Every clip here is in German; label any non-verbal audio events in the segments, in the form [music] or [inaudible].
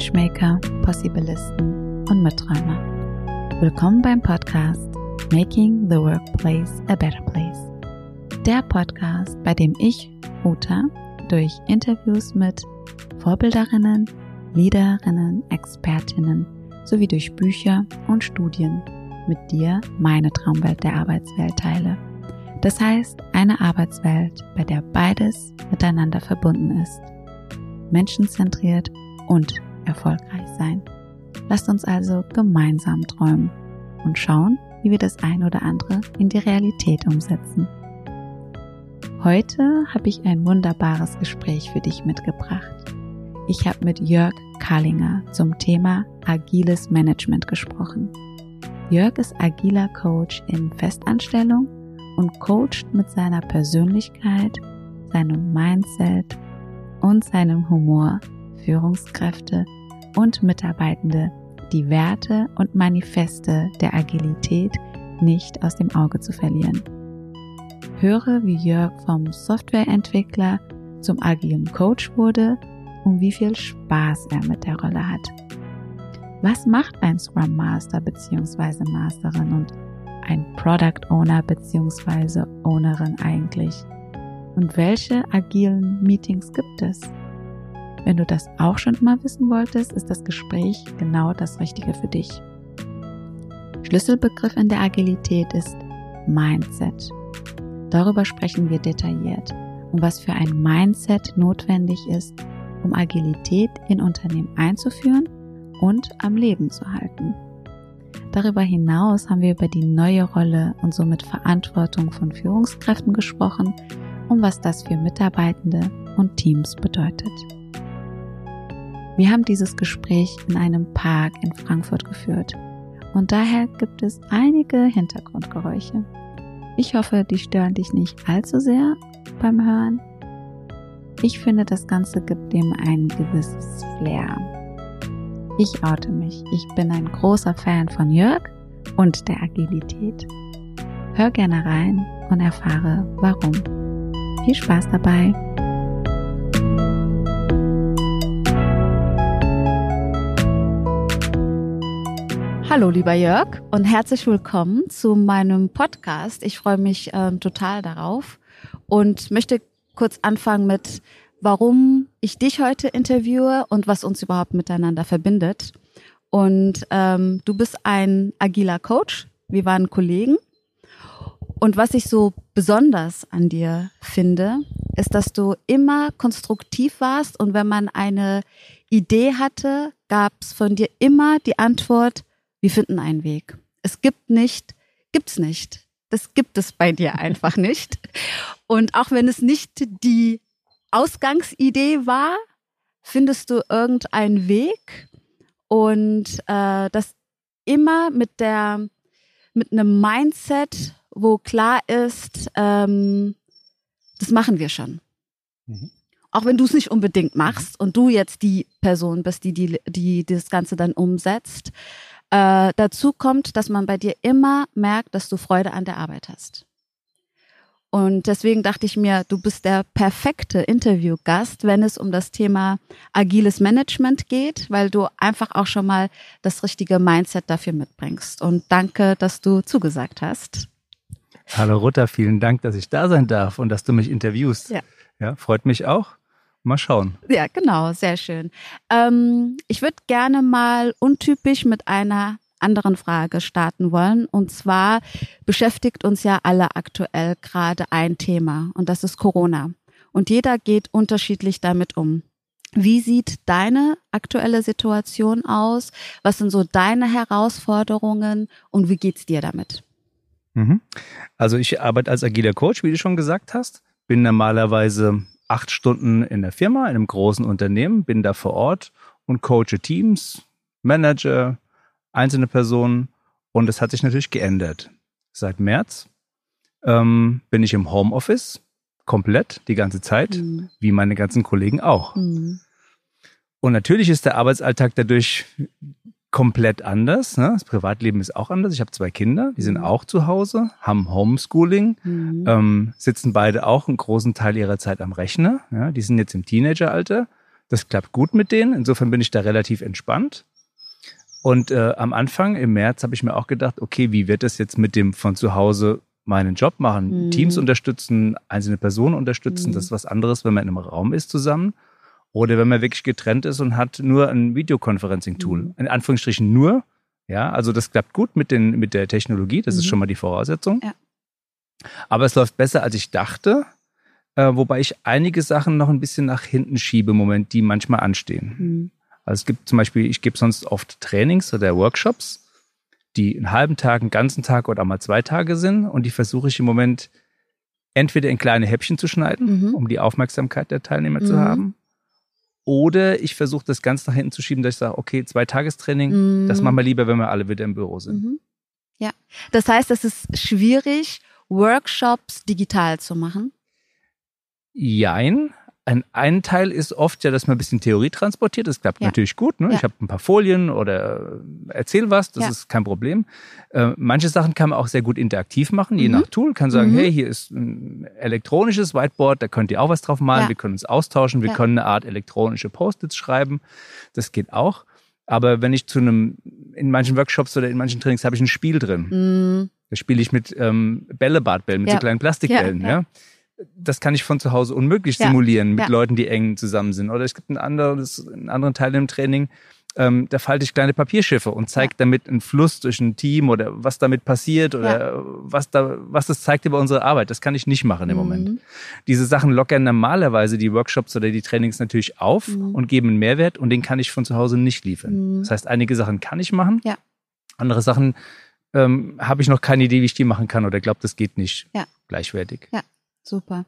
Changemaker, Possibilisten und Mitträumer. Willkommen beim Podcast Making the Workplace a Better Place. Der Podcast, bei dem ich, Uta, durch Interviews mit Vorbilderinnen, Leaderinnen, Expertinnen sowie durch Bücher und Studien mit dir meine Traumwelt der Arbeitswelt teile. Das heißt, eine Arbeitswelt, bei der beides miteinander verbunden ist. Menschenzentriert und erfolgreich sein. Lasst uns also gemeinsam träumen und schauen, wie wir das ein oder andere in die Realität umsetzen. Heute habe ich ein wunderbares Gespräch für dich mitgebracht. Ich habe mit Jörg Karlinger zum Thema agiles Management gesprochen. Jörg ist agiler Coach in Festanstellung und coacht mit seiner Persönlichkeit, seinem Mindset und seinem Humor Führungskräfte und Mitarbeitende die Werte und Manifeste der Agilität nicht aus dem Auge zu verlieren. Höre, wie Jörg vom Softwareentwickler zum agilen Coach wurde und wie viel Spaß er mit der Rolle hat. Was macht ein Scrum Master bzw. Masterin und ein Product Owner bzw. Ownerin eigentlich? Und welche agilen Meetings gibt es? Wenn du das auch schon immer wissen wolltest, ist das Gespräch genau das Richtige für dich. Schlüsselbegriff in der Agilität ist Mindset. Darüber sprechen wir detailliert und was für ein Mindset notwendig ist, um Agilität in Unternehmen einzuführen und am Leben zu halten. Darüber hinaus haben wir über die neue Rolle und somit Verantwortung von Führungskräften gesprochen und was das für Mitarbeitende und Teams bedeutet. Wir haben dieses Gespräch in einem Park in Frankfurt geführt und daher gibt es einige Hintergrundgeräusche. Ich hoffe, die stören dich nicht allzu sehr beim Hören. Ich finde, das Ganze gibt dem ein gewisses Flair. Ich oute mich. Ich bin ein großer Fan von Jörg und der Agilität. Hör gerne rein und erfahre warum. Viel Spaß dabei! Hallo, lieber Jörg, und herzlich willkommen zu meinem Podcast. Ich freue mich ähm, total darauf und möchte kurz anfangen mit, warum ich dich heute interviewe und was uns überhaupt miteinander verbindet. Und ähm, du bist ein agiler Coach. Wir waren Kollegen. Und was ich so besonders an dir finde, ist, dass du immer konstruktiv warst und wenn man eine Idee hatte, gab es von dir immer die Antwort, wir finden einen Weg. Es gibt nicht, gibt's nicht. Das gibt es bei dir einfach [laughs] nicht. Und auch wenn es nicht die Ausgangsidee war, findest du irgendeinen Weg und äh, das immer mit der mit einem Mindset, wo klar ist, ähm, das machen wir schon. Mhm. Auch wenn du es nicht unbedingt machst und du jetzt die Person bist, die, die, die das Ganze dann umsetzt, äh, dazu kommt, dass man bei dir immer merkt, dass du Freude an der Arbeit hast. Und deswegen dachte ich mir, du bist der perfekte Interviewgast, wenn es um das Thema agiles Management geht, weil du einfach auch schon mal das richtige Mindset dafür mitbringst. Und danke, dass du zugesagt hast. Hallo Rutta, vielen Dank, dass ich da sein darf und dass du mich interviewst. Ja, ja freut mich auch. Mal schauen. Ja, genau, sehr schön. Ähm, ich würde gerne mal untypisch mit einer anderen Frage starten wollen. Und zwar beschäftigt uns ja alle aktuell gerade ein Thema und das ist Corona. Und jeder geht unterschiedlich damit um. Wie sieht deine aktuelle Situation aus? Was sind so deine Herausforderungen und wie geht's dir damit? Mhm. Also ich arbeite als agiler Coach, wie du schon gesagt hast. Bin normalerweise acht Stunden in der Firma, in einem großen Unternehmen, bin da vor Ort und coache Teams, Manager, einzelne Personen und es hat sich natürlich geändert. Seit März ähm, bin ich im Homeoffice komplett die ganze Zeit, mhm. wie meine ganzen Kollegen auch. Mhm. Und natürlich ist der Arbeitsalltag dadurch komplett anders. Ne? Das Privatleben ist auch anders. Ich habe zwei Kinder, die sind mhm. auch zu Hause, haben Homeschooling, mhm. ähm, sitzen beide auch einen großen Teil ihrer Zeit am Rechner. Ja? Die sind jetzt im Teenageralter. Das klappt gut mit denen. Insofern bin ich da relativ entspannt. Und äh, am Anfang, im März, habe ich mir auch gedacht, okay, wie wird das jetzt mit dem von zu Hause meinen Job machen? Mhm. Teams unterstützen, einzelne Personen unterstützen. Mhm. Das ist was anderes, wenn man in einem Raum ist zusammen. Oder wenn man wirklich getrennt ist und hat nur ein Videoconferencing-Tool. Mhm. In Anführungsstrichen nur. Ja, also das klappt gut mit, den, mit der Technologie. Das ist Mhm. schon mal die Voraussetzung. Ja. Aber es läuft besser, als ich dachte. Äh, wobei ich einige Sachen noch ein bisschen nach hinten schiebe im Moment, die manchmal anstehen. Mhm. Also es gibt zum Beispiel, ich gebe sonst oft Trainings oder Workshops, die einen halben Tag, einen ganzen Tag oder mal zwei Tage sind. Und die versuche ich im Moment entweder in kleine Häppchen zu schneiden, Mhm. um die Aufmerksamkeit der Teilnehmer zu Mhm. haben. Oder ich versuche das ganz nach hinten zu schieben, dass ich sage, okay, zwei Tagestraining, Mhm. das machen wir lieber, wenn wir alle wieder im Büro sind. Mhm. Ja. Das heißt, es ist schwierig, Workshops digital zu machen. Jein. Ein, ein Teil ist oft ja, dass man ein bisschen Theorie transportiert. Das klappt Ja. natürlich gut. Ne? Ja. Ich habe ein paar Folien oder äh, erzähl was, das Ja. ist kein Problem. Äh, manche Sachen kann man auch sehr gut interaktiv machen, je Mhm. nach Tool. Kann sagen, Mhm. hey, hier ist ein elektronisches Whiteboard, da könnt ihr auch was drauf malen. Wir können uns austauschen, wir können eine Art elektronische Post-its schreiben. Das geht auch. Aber wenn ich zu einem, in manchen Workshops oder in manchen Trainings habe ich ein Spiel drin. Mhm. Da spiele ich mit ähm, Bällebadbällen, mit so kleinen Plastikbällen. Ja. Das kann ich von zu Hause unmöglich Ja, simulieren mit ja. Leuten, die eng zusammen sind. Oder es gibt ein anderes, einen anderen Teil im Training, ähm, da falte ich kleine Papierschiffe und zeige damit einen Fluss durch ein Team oder was damit passiert oder was da, was das zeigt über unsere Arbeit. Das kann ich nicht machen im Moment. Mhm. Diese Sachen lockern normalerweise die Workshops oder die Trainings natürlich auf Mhm. und geben einen Mehrwert und den kann ich von zu Hause nicht liefern. Mhm. Das heißt, einige Sachen kann ich machen. Ja. Andere Sachen ähm, habe ich noch keine Idee, wie ich die machen kann oder glaube, das geht nicht Ja. Super.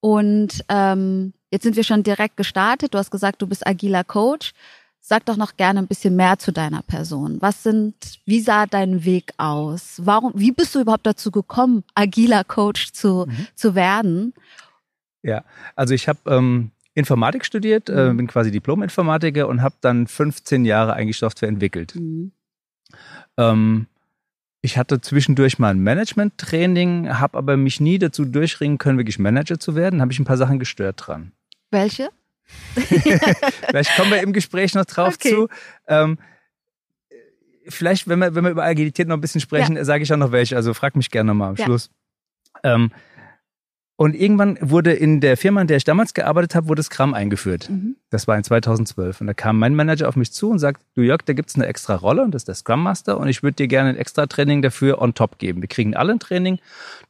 Und ähm, jetzt sind wir schon direkt gestartet. Du hast gesagt, du bist agiler Coach. Sag doch noch gerne ein bisschen mehr zu deiner Person. Was sind, wie sah dein Weg aus? Warum, wie bist du überhaupt dazu gekommen, agiler Coach zu, Mhm. zu werden? Ja, also ich habe ähm, Informatik studiert, äh, Mhm. bin quasi Diplom-Informatiker und habe dann 15 Jahre eigentlich Software entwickelt. Mhm. Ähm, ich hatte zwischendurch mal ein Management-Training, habe aber mich nie dazu durchringen können, wirklich Manager zu werden. Habe ich ein paar Sachen gestört dran. Welche? [laughs] Vielleicht kommen wir im Gespräch noch drauf Okay. zu. Ähm, vielleicht, wenn wir, wenn wir über Agilität noch ein bisschen sprechen, sage ich auch noch welche. Also frag mich gerne nochmal am Ja. Schluss. Ähm, und irgendwann wurde in der Firma, in der ich damals gearbeitet habe, wurde Scrum eingeführt. Mhm. Das war in 2012. Und da kam mein Manager auf mich zu und sagt, du Jörg, da gibt's eine extra Rolle und das ist der Scrum Master und ich würde dir gerne ein extra Training dafür on top geben. Wir kriegen alle ein Training.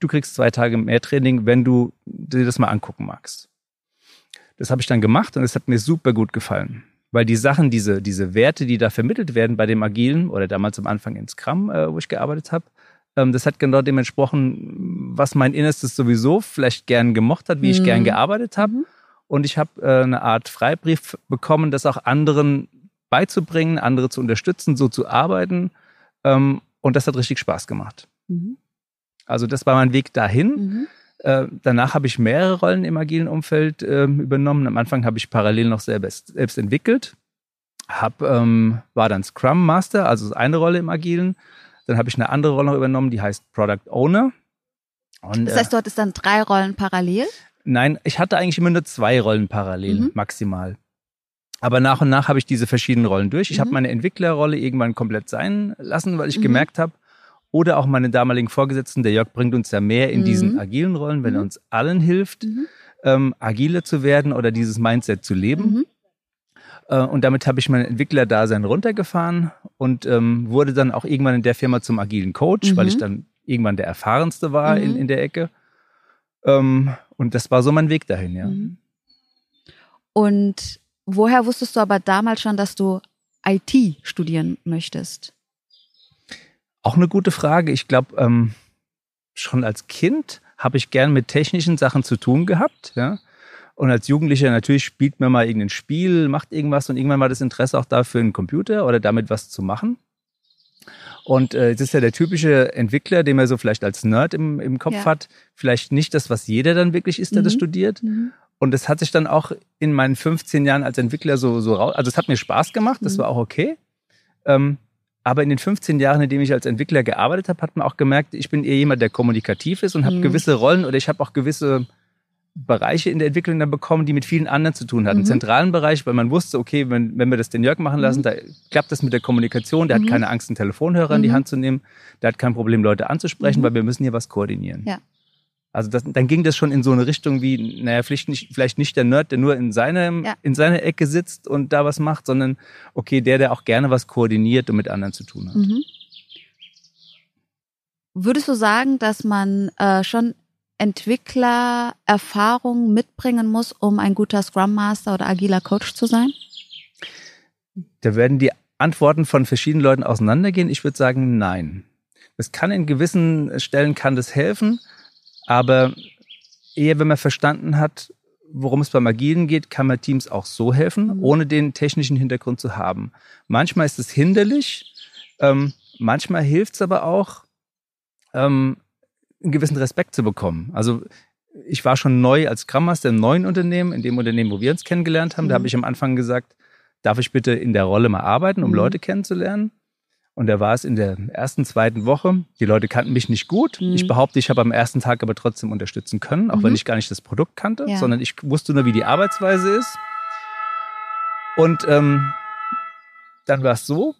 Du kriegst zwei Tage mehr Training, wenn du dir das mal angucken magst. Das habe ich dann gemacht und es hat mir super gut gefallen. Weil die Sachen, diese, diese Werte, die da vermittelt werden bei dem Agilen oder damals am Anfang in Scrum, äh, wo ich gearbeitet habe, das hat genau dem entsprochen, was mein Innerstes sowieso vielleicht gern gemocht hat, wie ich Mhm. gern gearbeitet habe. Mhm. Und ich habe äh, eine Art Freibrief bekommen, das auch anderen beizubringen, andere zu unterstützen, so zu arbeiten. Ähm, und das hat richtig Spaß gemacht. Mhm. Also das war mein Weg dahin. Mhm. Äh, danach habe ich mehrere Rollen im agilen Umfeld ähm, übernommen. Am Anfang habe ich parallel noch selbst, selbst entwickelt. Hab, ähm, war dann Scrum Master, also eine Rolle im agilen. Dann habe ich eine andere Rolle noch übernommen, die heißt Product Owner. Und, Das heißt, du hattest dann drei Rollen parallel? Nein, ich hatte eigentlich immer nur zwei Rollen parallel, Mhm. maximal. Aber nach und nach habe ich diese verschiedenen Rollen durch. Ich Mhm. habe meine Entwicklerrolle irgendwann komplett sein lassen, weil ich Mhm. gemerkt habe, oder auch meine damaligen Vorgesetzten, der Jörg bringt uns ja mehr in Mhm. diesen agilen Rollen, wenn er Mhm. uns allen hilft, Mhm. ähm, agiler zu werden oder dieses Mindset zu leben. Mhm. Äh, und damit habe ich mein Entwicklerdasein runtergefahren und ähm, wurde dann auch irgendwann in der Firma zum agilen Coach, Mhm. weil ich dann irgendwann der erfahrenste war Mhm. in, in der Ecke. Ähm, und das war so mein Weg dahin, ja. Mhm. Und woher wusstest du aber damals schon, dass du IT studieren möchtest? Auch eine gute Frage. Ich glaube, ähm, schon als Kind habe ich gern mit technischen Sachen zu tun gehabt, ja. Und als Jugendlicher natürlich spielt man mal irgendein Spiel, macht irgendwas und irgendwann war das Interesse auch dafür, einen Computer oder damit was zu machen. Und äh, das ist ja der typische Entwickler, den man so vielleicht als Nerd im, im Kopf Ja. hat. Vielleicht nicht das, was jeder dann wirklich ist, der das Mhm. studiert. Und das hat sich dann auch in meinen 15 Jahren als Entwickler so, so raus. Also es hat mir Spaß gemacht, das Mhm. war auch okay. Ähm, aber in den 15 Jahren, in denen ich als Entwickler gearbeitet habe, hat man auch gemerkt, ich bin eher jemand, der kommunikativ ist und habe Mhm. gewisse Rollen oder ich habe auch gewisse Bereiche in der Entwicklung dann bekommen, die mit vielen anderen zu tun hatten. Mhm. Zentralen Bereich, weil man wusste, okay, wenn, wenn wir das den Jörg machen lassen, mhm. da klappt das mit der Kommunikation, der mhm. hat keine Angst, einen Telefonhörer in die mhm. Hand zu nehmen, der hat kein Problem, Leute anzusprechen, mhm. weil wir müssen hier was koordinieren. Ja. Also das, dann ging das schon in so eine Richtung wie, naja, vielleicht nicht, vielleicht nicht der Nerd, der nur in, seinem, ja. in seiner Ecke sitzt und da was macht, sondern okay, der, der auch gerne was koordiniert und mit anderen zu tun hat. Mhm. Würdest du sagen, dass man äh, schon Entwicklererfahrung mitbringen muss, um ein guter Scrum Master oder agiler Coach zu sein? Da werden die Antworten von verschiedenen Leuten auseinandergehen. Ich würde sagen, nein. Das kann in gewissen Stellen kann das helfen, aber eher wenn man verstanden hat, worum es beim Agilen geht, kann man Teams auch so helfen, mhm. ohne den technischen Hintergrund zu haben. Manchmal ist es hinderlich, ähm, manchmal hilft es aber auch, ähm, einen gewissen Respekt zu bekommen. Also ich war schon neu als Scrum Master im neuen Unternehmen, in dem Unternehmen, wo wir uns kennengelernt haben. Mhm. Da habe ich am Anfang gesagt, darf ich bitte in der Rolle mal arbeiten, um mhm. Leute kennenzulernen? Und da war es in der ersten, zweiten Woche. Die Leute kannten mich nicht gut. Mhm. Ich behaupte, ich habe am ersten Tag aber trotzdem unterstützen können, auch mhm. wenn ich gar nicht das Produkt kannte, ja. sondern ich wusste nur, wie die Arbeitsweise ist. Und ähm, dann war es so,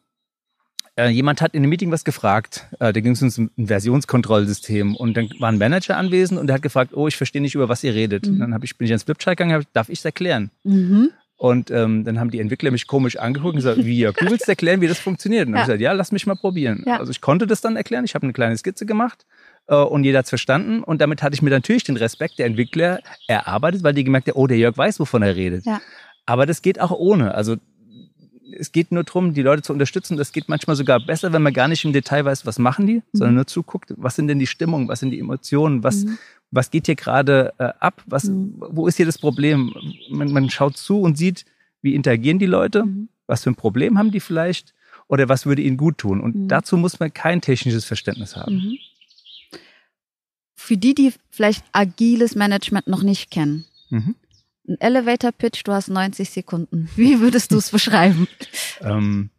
äh, jemand hat in einem Meeting was gefragt. Äh, da ging es um ein Versionskontrollsystem und dann war ein Manager anwesend und der hat gefragt, oh, ich verstehe nicht, über was ihr redet. Mhm. Dann ich, bin ich ins Flipchart gegangen, hab, darf ich es erklären? Mhm. Und ähm, dann haben die Entwickler mich komisch angeguckt und gesagt, wie, Jörg, du willst erklären, wie das funktioniert? Und dann ja. habe ich gesagt, ja, lass mich mal probieren. Ja. Also ich konnte das dann erklären, ich habe eine kleine Skizze gemacht äh, und jeder hat's verstanden. Und damit hatte ich mir natürlich den Respekt der Entwickler erarbeitet, weil die gemerkt haben, oh, der Jörg weiß, wovon er redet. Ja. Aber das geht auch ohne. Also es geht nur darum, die Leute zu unterstützen. Das geht manchmal sogar besser, wenn man gar nicht im Detail weiß, was machen die, mhm. sondern nur zuguckt, was sind denn die Stimmungen, was sind die Emotionen, was, mhm. was geht hier gerade äh, ab, was, mhm. wo ist hier das Problem? Man, man, schaut zu und sieht, wie interagieren die Leute, mhm. was für ein Problem haben die vielleicht oder was würde ihnen gut tun. Und mhm. dazu muss man kein technisches Verständnis haben. Mhm. Für die, die vielleicht agiles Management noch nicht kennen, ein Elevator Pitch, du hast 90 Sekunden. [laughs] Wie würdest du es beschreiben? Ähm,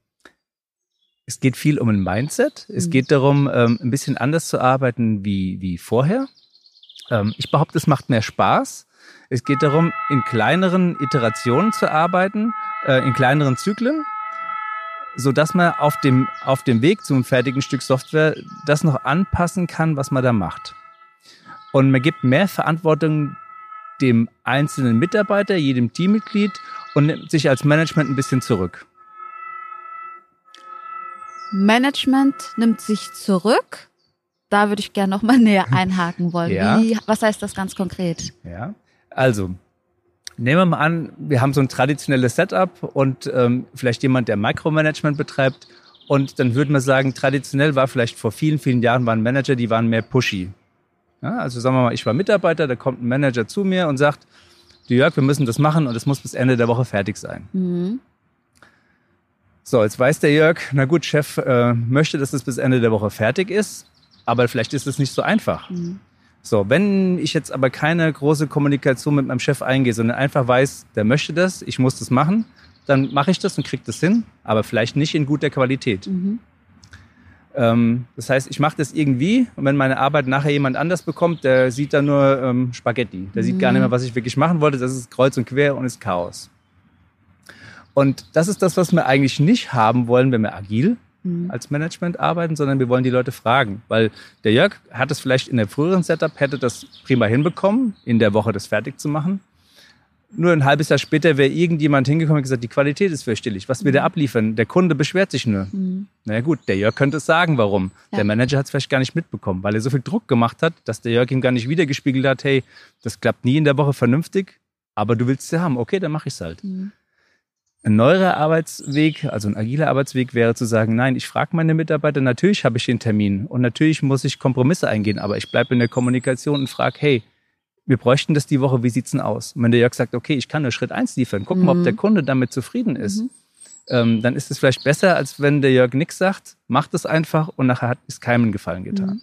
es geht viel um ein Mindset. Es mhm. geht darum, ähm, ein bisschen anders zu arbeiten wie, wie vorher. Ähm, ich behaupte, es macht mehr Spaß. Es geht darum, in kleineren Iterationen zu arbeiten, äh, in kleineren Zyklen, so dass man auf dem, auf dem Weg zum fertigen Stück Software das noch anpassen kann, was man da macht. Und man gibt mehr Verantwortung dem einzelnen Mitarbeiter, jedem Teammitglied und nimmt sich als Management ein bisschen zurück. Management nimmt sich zurück. Da würde ich gerne noch mal [laughs] näher einhaken wollen. Ja. Wie, was heißt das ganz konkret? Ja, also nehmen wir mal an, wir haben so ein traditionelles Setup und ähm, vielleicht jemand, der Micromanagement betreibt. Und dann würde man sagen, traditionell war vielleicht vor vielen, vielen Jahren waren Manager, die waren mehr pushy. Ja, also sagen wir mal, ich war Mitarbeiter, da kommt ein Manager zu mir und sagt, du Jörg, wir müssen das machen und es muss bis Ende der Woche fertig sein. Mhm. So, jetzt weiß der Jörg, na gut, Chef äh, möchte, dass es bis Ende der Woche fertig ist, aber vielleicht ist es nicht so einfach. Mhm. So, wenn ich jetzt aber keine große Kommunikation mit meinem Chef eingehe, sondern einfach weiß, der möchte das, ich muss das machen, dann mache ich das und kriege das hin, aber vielleicht nicht in guter Qualität. Mhm. Ähm, das heißt, ich mache das irgendwie und wenn meine Arbeit nachher jemand anders bekommt, der sieht da nur ähm, Spaghetti. Der mhm. sieht gar nicht mehr, was ich wirklich machen wollte. Das ist kreuz und quer und ist Chaos. Und das ist das, was wir eigentlich nicht haben wollen, wenn wir agil mhm. als Management arbeiten, sondern wir wollen die Leute fragen. Weil der Jörg hat es vielleicht in der früheren Setup, hätte das prima hinbekommen, in der Woche das fertig zu machen nur ein halbes Jahr später wäre irgendjemand hingekommen und gesagt, die Qualität ist fürchterlich. Was wir da mhm. abliefern? Der Kunde beschwert sich nur. Mhm. Naja gut, der Jörg könnte es sagen, warum. Ja. Der Manager hat es vielleicht gar nicht mitbekommen, weil er so viel Druck gemacht hat, dass der Jörg ihm gar nicht wiedergespiegelt hat, hey, das klappt nie in der Woche vernünftig, aber du willst es ja haben. Okay, dann mache ich es halt. Mhm. Ein neuerer Arbeitsweg, also ein agiler Arbeitsweg wäre zu sagen, nein, ich frage meine Mitarbeiter, natürlich habe ich den Termin und natürlich muss ich Kompromisse eingehen, aber ich bleibe in der Kommunikation und frage, hey, wir bräuchten das die Woche, wie sieht's denn aus? Und wenn der Jörg sagt, okay, ich kann nur Schritt eins liefern, gucken, mhm. ob der Kunde damit zufrieden ist, mhm. ähm, dann ist es vielleicht besser, als wenn der Jörg nichts sagt, macht es einfach und nachher hat es keinem Gefallen getan. Mhm.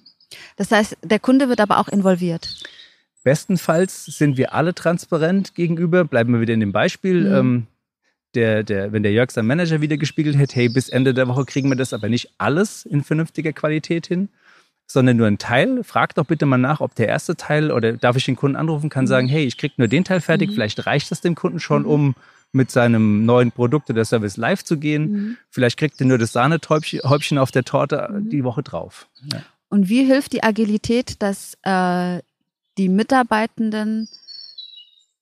Das heißt, der Kunde wird aber auch involviert. Bestenfalls sind wir alle transparent gegenüber. Bleiben wir wieder in dem Beispiel. Mhm. Ähm, der, der, wenn der Jörg sein Manager wieder gespiegelt hätte, hey, bis Ende der Woche kriegen wir das aber nicht alles in vernünftiger Qualität hin, sondern nur ein Teil. Frag doch bitte mal nach, ob der erste Teil oder darf ich den Kunden anrufen, kann mhm. sagen, hey, ich krieg nur den Teil fertig, mhm. vielleicht reicht das dem Kunden schon, mhm. um mit seinem neuen Produkt oder Service live zu gehen. Mhm. Vielleicht kriegt er nur das Sahnehäubchen auf der Torte mhm. die Woche drauf. Ja. Und wie hilft die Agilität, dass äh, die Mitarbeitenden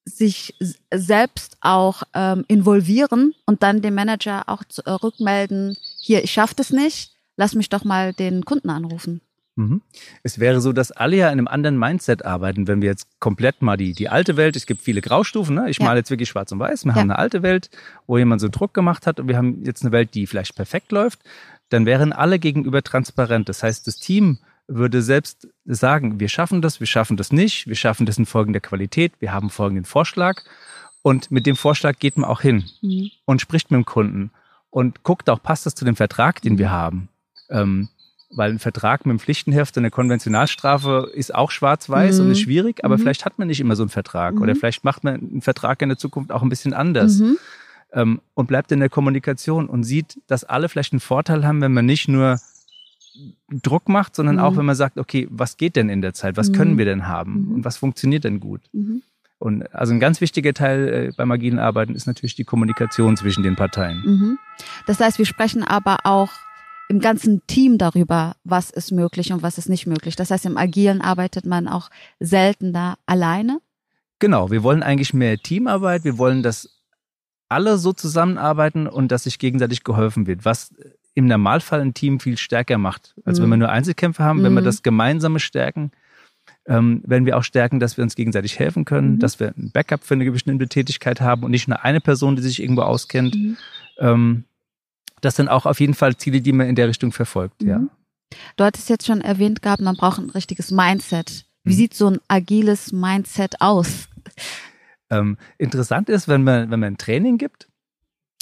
sich selbst auch ähm, involvieren und dann dem Manager auch zu, äh, rückmelden, hier, ich schaffe das nicht, lass mich doch mal den Kunden anrufen. Mhm. Es wäre so, dass alle ja in einem anderen Mindset arbeiten, wenn wir jetzt komplett mal die, die alte Welt, es gibt viele Graustufen, ne? ich ja. male jetzt wirklich schwarz und weiß, wir ja. haben eine alte Welt, wo jemand so Druck gemacht hat und wir haben jetzt eine Welt, die vielleicht perfekt läuft, dann wären alle gegenüber transparent. Das heißt, das Team würde selbst sagen, wir schaffen das, wir schaffen das nicht, wir schaffen das in folgender Qualität, wir haben folgenden Vorschlag. Und mit dem Vorschlag geht man auch hin mhm. und spricht mit dem Kunden und guckt auch, passt das zu dem Vertrag, den wir haben. Ähm, weil ein Vertrag mit dem Pflichtenheft und eine Konventionalstrafe ist auch schwarz-weiß mhm. und ist schwierig, aber mhm. vielleicht hat man nicht immer so einen Vertrag oder mhm. vielleicht macht man einen Vertrag in der Zukunft auch ein bisschen anders mhm. ähm, und bleibt in der Kommunikation und sieht, dass alle vielleicht einen Vorteil haben, wenn man nicht nur Druck macht, sondern mhm. auch, wenn man sagt, okay, was geht denn in der Zeit? Was mhm. können wir denn haben? Mhm. Und was funktioniert denn gut? Mhm. Und also ein ganz wichtiger Teil äh, beim agilen Arbeiten ist natürlich die Kommunikation zwischen den Parteien. Mhm. Das heißt, wir sprechen aber auch im ganzen Team darüber, was ist möglich und was ist nicht möglich. Das heißt, im Agilen arbeitet man auch seltener alleine. Genau, wir wollen eigentlich mehr Teamarbeit. Wir wollen, dass alle so zusammenarbeiten und dass sich gegenseitig geholfen wird, was im Normalfall ein Team viel stärker macht, als mhm. wenn wir nur Einzelkämpfe haben. Mhm. Wenn wir mhm. das Gemeinsame stärken, ähm, werden wir auch stärken, dass wir uns gegenseitig helfen können, mhm. dass wir ein Backup für eine bestimmte Tätigkeit haben und nicht nur eine Person, die sich irgendwo auskennt. Mhm. Ähm, das sind auch auf jeden Fall Ziele, die man in der Richtung verfolgt, ja. Mhm. Du hattest jetzt schon erwähnt gehabt, man braucht ein richtiges Mindset. Wie sieht so ein agiles Mindset aus? Ähm, interessant ist, wenn man, wenn man ein Training gibt,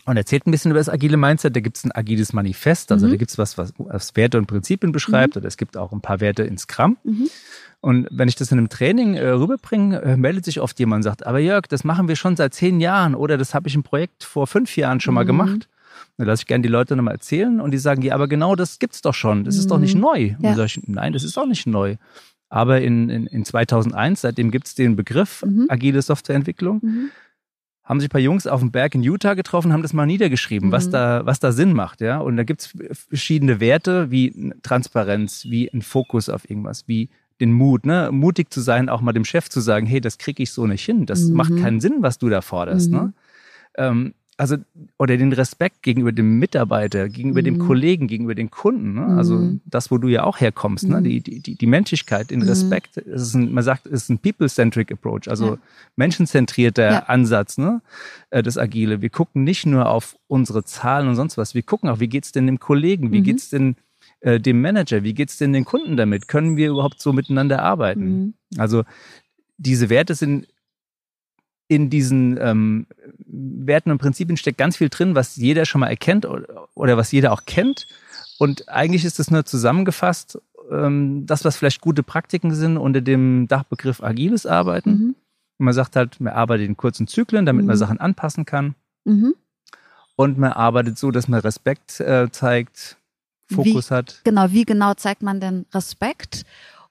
und erzählt ein bisschen über das agile Mindset. Da gibt es ein agiles Manifest, also mhm. da gibt es was, was, was Werte und Prinzipien beschreibt, mhm. oder es gibt auch ein paar Werte in Scrum. Mhm. Und wenn ich das in einem Training äh, rüberbringe, äh, meldet sich oft jemand und sagt, aber Jörg, das machen wir schon seit zehn Jahren oder das habe ich im Projekt vor fünf Jahren schon mal mhm. gemacht. Dann lasse ich gerne die Leute nochmal erzählen und die sagen, ja, aber genau das gibt's doch schon. Das ist doch nicht mhm. neu. Ja. Ich, nein, das ist auch nicht neu. Aber in, in, in 2001, seitdem gibt's den Begriff mhm. agile Softwareentwicklung haben sich ein paar Jungs auf dem Berg in Utah getroffen, haben das mal niedergeschrieben, mhm. was da, was da Sinn macht, ja. Und da gibt's verschiedene Werte wie Transparenz, wie ein Fokus auf irgendwas, wie den Mut, ne, mutig zu sein, auch mal dem Chef zu sagen, hey, das krieg ich so nicht hin, das mhm. macht keinen Sinn, was du da forderst, ne. mhm. ne. Ähm, also oder den Respekt gegenüber dem Mitarbeiter, gegenüber mhm. dem Kollegen, gegenüber den Kunden. Ne? Also mhm. das, wo du ja auch herkommst, ne? mhm. ne? die, die, die Menschlichkeit, den mhm. Respekt. Es ist ein, man sagt, es ist ein people-centric Approach, also ja. menschenzentrierter ja. Ansatz, ne? Äh, das Agile. Wir gucken nicht nur auf unsere Zahlen und sonst was. Wir gucken auch, wie geht's denn dem Kollegen, wie mhm. geht's denn äh, dem Manager, wie geht's denn den Kunden damit? Können wir überhaupt so miteinander arbeiten? Also diese Werte sind in diesen ähm, Werten und Prinzipien steckt ganz viel drin, was jeder schon mal erkennt oder, oder was jeder auch kennt. Und eigentlich ist es nur zusammengefasst, ähm, das, was vielleicht gute Praktiken sind unter dem Dachbegriff agiles Arbeiten. Mhm. Und man sagt halt, man arbeitet in kurzen Zyklen, damit mhm. man Sachen anpassen kann. Mhm. Und man arbeitet so, dass man Respekt äh, zeigt, Fokus wie, hat. Genau, wie genau zeigt man denn Respekt?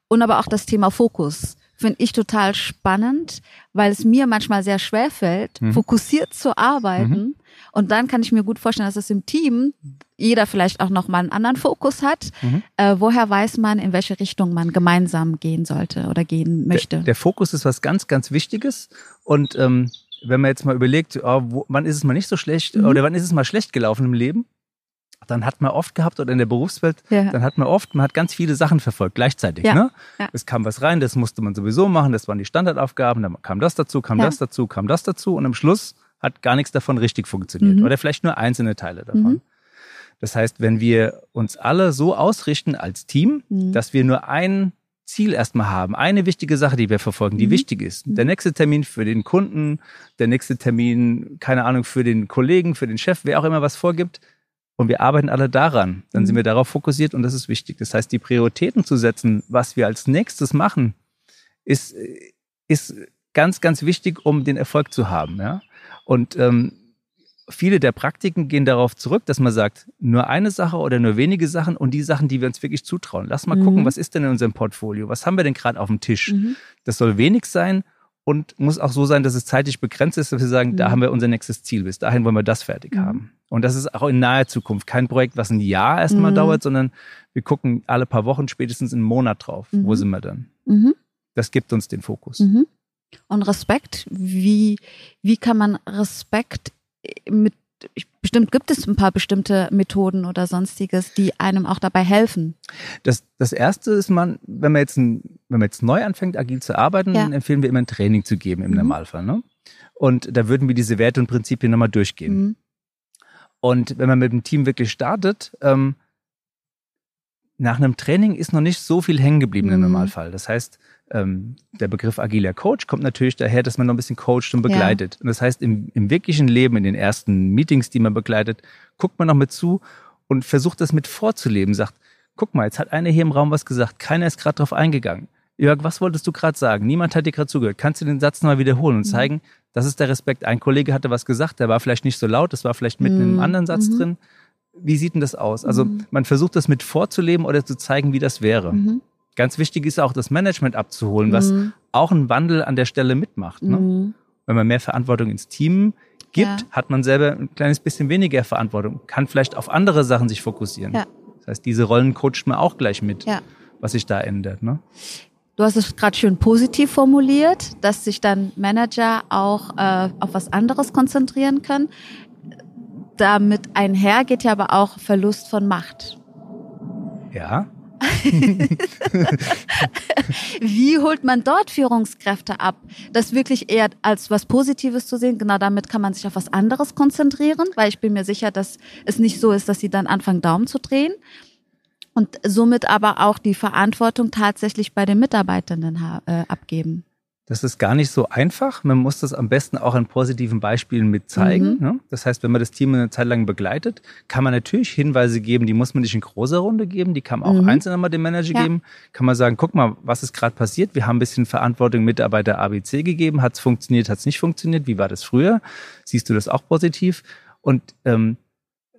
Und aber auch das Thema Fokus finde ich total spannend, weil es mir manchmal sehr schwer fällt, mhm. fokussiert zu arbeiten. Mhm. Und dann kann ich mir gut vorstellen, dass es im Team jeder vielleicht auch noch mal einen anderen Fokus hat. Mhm. Äh, woher weiß man, in welche Richtung man gemeinsam gehen sollte oder gehen möchte? Der, der Fokus ist was ganz, ganz Wichtiges. Und ähm, wenn man jetzt mal überlegt, oh, wo, wann ist es mal nicht so schlecht mhm. oder wann ist es mal schlecht gelaufen im Leben, dann hat man oft gehabt oder in der Berufswelt, ja. dann hat man oft, man hat ganz viele Sachen verfolgt gleichzeitig. Ja. Ne? Ja. Es kam was rein, das musste man sowieso machen, das waren die Standardaufgaben, dann kam das dazu, kam das dazu, kam das dazu und am Schluss hat gar nichts davon richtig funktioniert mhm. oder vielleicht nur einzelne Teile davon. Mhm. Das heißt, wenn wir uns alle so ausrichten als Team, mhm. dass wir nur ein Ziel erstmal haben, eine wichtige Sache, die wir verfolgen, die mhm. wichtig ist. Der nächste Termin für den Kunden, der nächste Termin, keine Ahnung, für den Kollegen, für den Chef, wer auch immer was vorgibt, und wir arbeiten alle daran. Dann sind mhm. wir darauf fokussiert und das ist wichtig. Das heißt, die Prioritäten zu setzen, was wir als nächstes machen, ist, ist ganz, ganz wichtig, um den Erfolg zu haben. Ja? Und ähm, viele der Praktiken gehen darauf zurück, dass man sagt, nur eine Sache oder nur wenige Sachen und die Sachen, die wir uns wirklich zutrauen. Lass mal mhm. gucken, was ist denn in unserem Portfolio? Was haben wir denn gerade auf dem Tisch? Mhm. Das soll wenig sein und muss auch so sein, dass es zeitlich begrenzt ist, dass wir sagen, mhm. da haben wir unser nächstes Ziel. Bis dahin wollen wir das fertig mhm. haben. Und das ist auch in naher Zukunft kein Projekt, was ein Jahr erstmal mhm. dauert, sondern wir gucken alle paar Wochen, spätestens einen Monat drauf. Wo mhm. sind wir dann? Das gibt uns den Fokus. Und Respekt, wie, wie kann man Respekt mit, bestimmt gibt es ein paar bestimmte Methoden oder sonstiges, die einem auch dabei helfen. Das, das erste ist man, wenn man jetzt, ein, wenn man jetzt neu anfängt, agil zu arbeiten, ja. empfehlen wir immer ein Training zu geben im mhm. Normalfall. Ne? Und da würden wir diese Werte und Prinzipien nochmal durchgehen. Mhm. Und wenn man mit dem Team wirklich startet, ähm, nach einem Training ist noch nicht so viel hängen geblieben mhm. im Normalfall. Das heißt, ähm, der Begriff agiler Coach kommt natürlich daher, dass man noch ein bisschen coacht und begleitet. Ja. Und das heißt, im, im wirklichen Leben, in den ersten Meetings, die man begleitet, guckt man noch mit zu und versucht das mit vorzuleben. Sagt, guck mal, jetzt hat einer hier im Raum was gesagt, keiner ist gerade drauf eingegangen. Jörg, was wolltest du gerade sagen? Niemand hat dir gerade zugehört. Kannst du den Satz mal wiederholen und mhm. zeigen, das ist der Respekt. Ein Kollege hatte was gesagt, der war vielleicht nicht so laut, das war vielleicht mitten mhm. in einem mhm. anderen Satz mhm. drin. Wie sieht denn das aus? Also mhm. man versucht das mit vorzuleben oder zu zeigen, wie das wäre. Ganz wichtig ist auch das Management abzuholen, was mhm. auch einen Wandel an der Stelle mitmacht. Ne? Mhm. Wenn man mehr Verantwortung ins Team gibt, ja. hat man selber ein kleines bisschen weniger Verantwortung, kann vielleicht auf andere Sachen sich fokussieren. Ja. Das heißt, diese Rollen coacht man auch gleich mit, ja. was sich da ändert. Ne? Du hast es gerade schön positiv formuliert, dass sich dann Manager auch äh, auf was anderes konzentrieren können. Damit einher geht ja aber auch Verlust von Macht. Ja. [laughs] Wie holt man dort Führungskräfte ab? Das wirklich eher als was Positives zu sehen. Genau damit kann man sich auf was anderes konzentrieren, weil ich bin mir sicher, dass es nicht so ist, dass sie dann anfangen, Daumen zu drehen. Und somit aber auch die Verantwortung tatsächlich bei den Mitarbeitenden äh, abgeben. Das ist gar nicht so einfach. Man muss das am besten auch an positiven Beispielen mit zeigen. Mhm. Ne? Das heißt, wenn man das Team eine Zeit lang begleitet, kann man natürlich Hinweise geben, die muss man nicht in großer Runde geben, die kann man auch mhm. einzeln mal dem Manager ja. geben. Kann man sagen, guck mal, was ist gerade passiert? Wir haben ein bisschen Verantwortung Mitarbeiter ABC gegeben. Hat es funktioniert, hat es nicht funktioniert? Wie war das früher? Siehst du das auch positiv? Und ähm,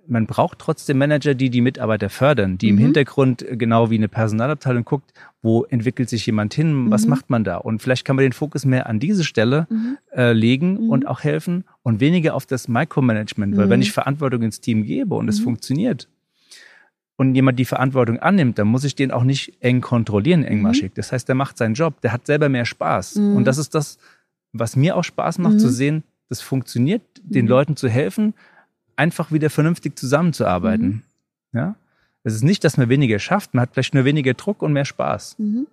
man braucht trotzdem Manager, die die Mitarbeiter fördern, die mhm. im Hintergrund äh, genau wie eine Personalabteilung guckt, wo entwickelt sich jemand hin, was mhm. macht man da? Und vielleicht kann man den Fokus mehr an diese Stelle mhm. äh, legen mhm. und auch helfen und weniger auf das Micromanagement, weil wenn mhm. ich Verantwortung ins Team gebe und es mhm. funktioniert und jemand die Verantwortung annimmt, dann muss ich den auch nicht eng kontrollieren, engmaschig. Das heißt, der macht seinen Job, der hat selber mehr Spaß. Und das ist das, was mir auch Spaß macht, zu sehen, das funktioniert, den Leuten zu helfen, einfach wieder vernünftig zusammenzuarbeiten. Mhm. Ja? Es ist nicht, dass man weniger schafft, man hat vielleicht nur weniger Druck und mehr Spaß. Mhm.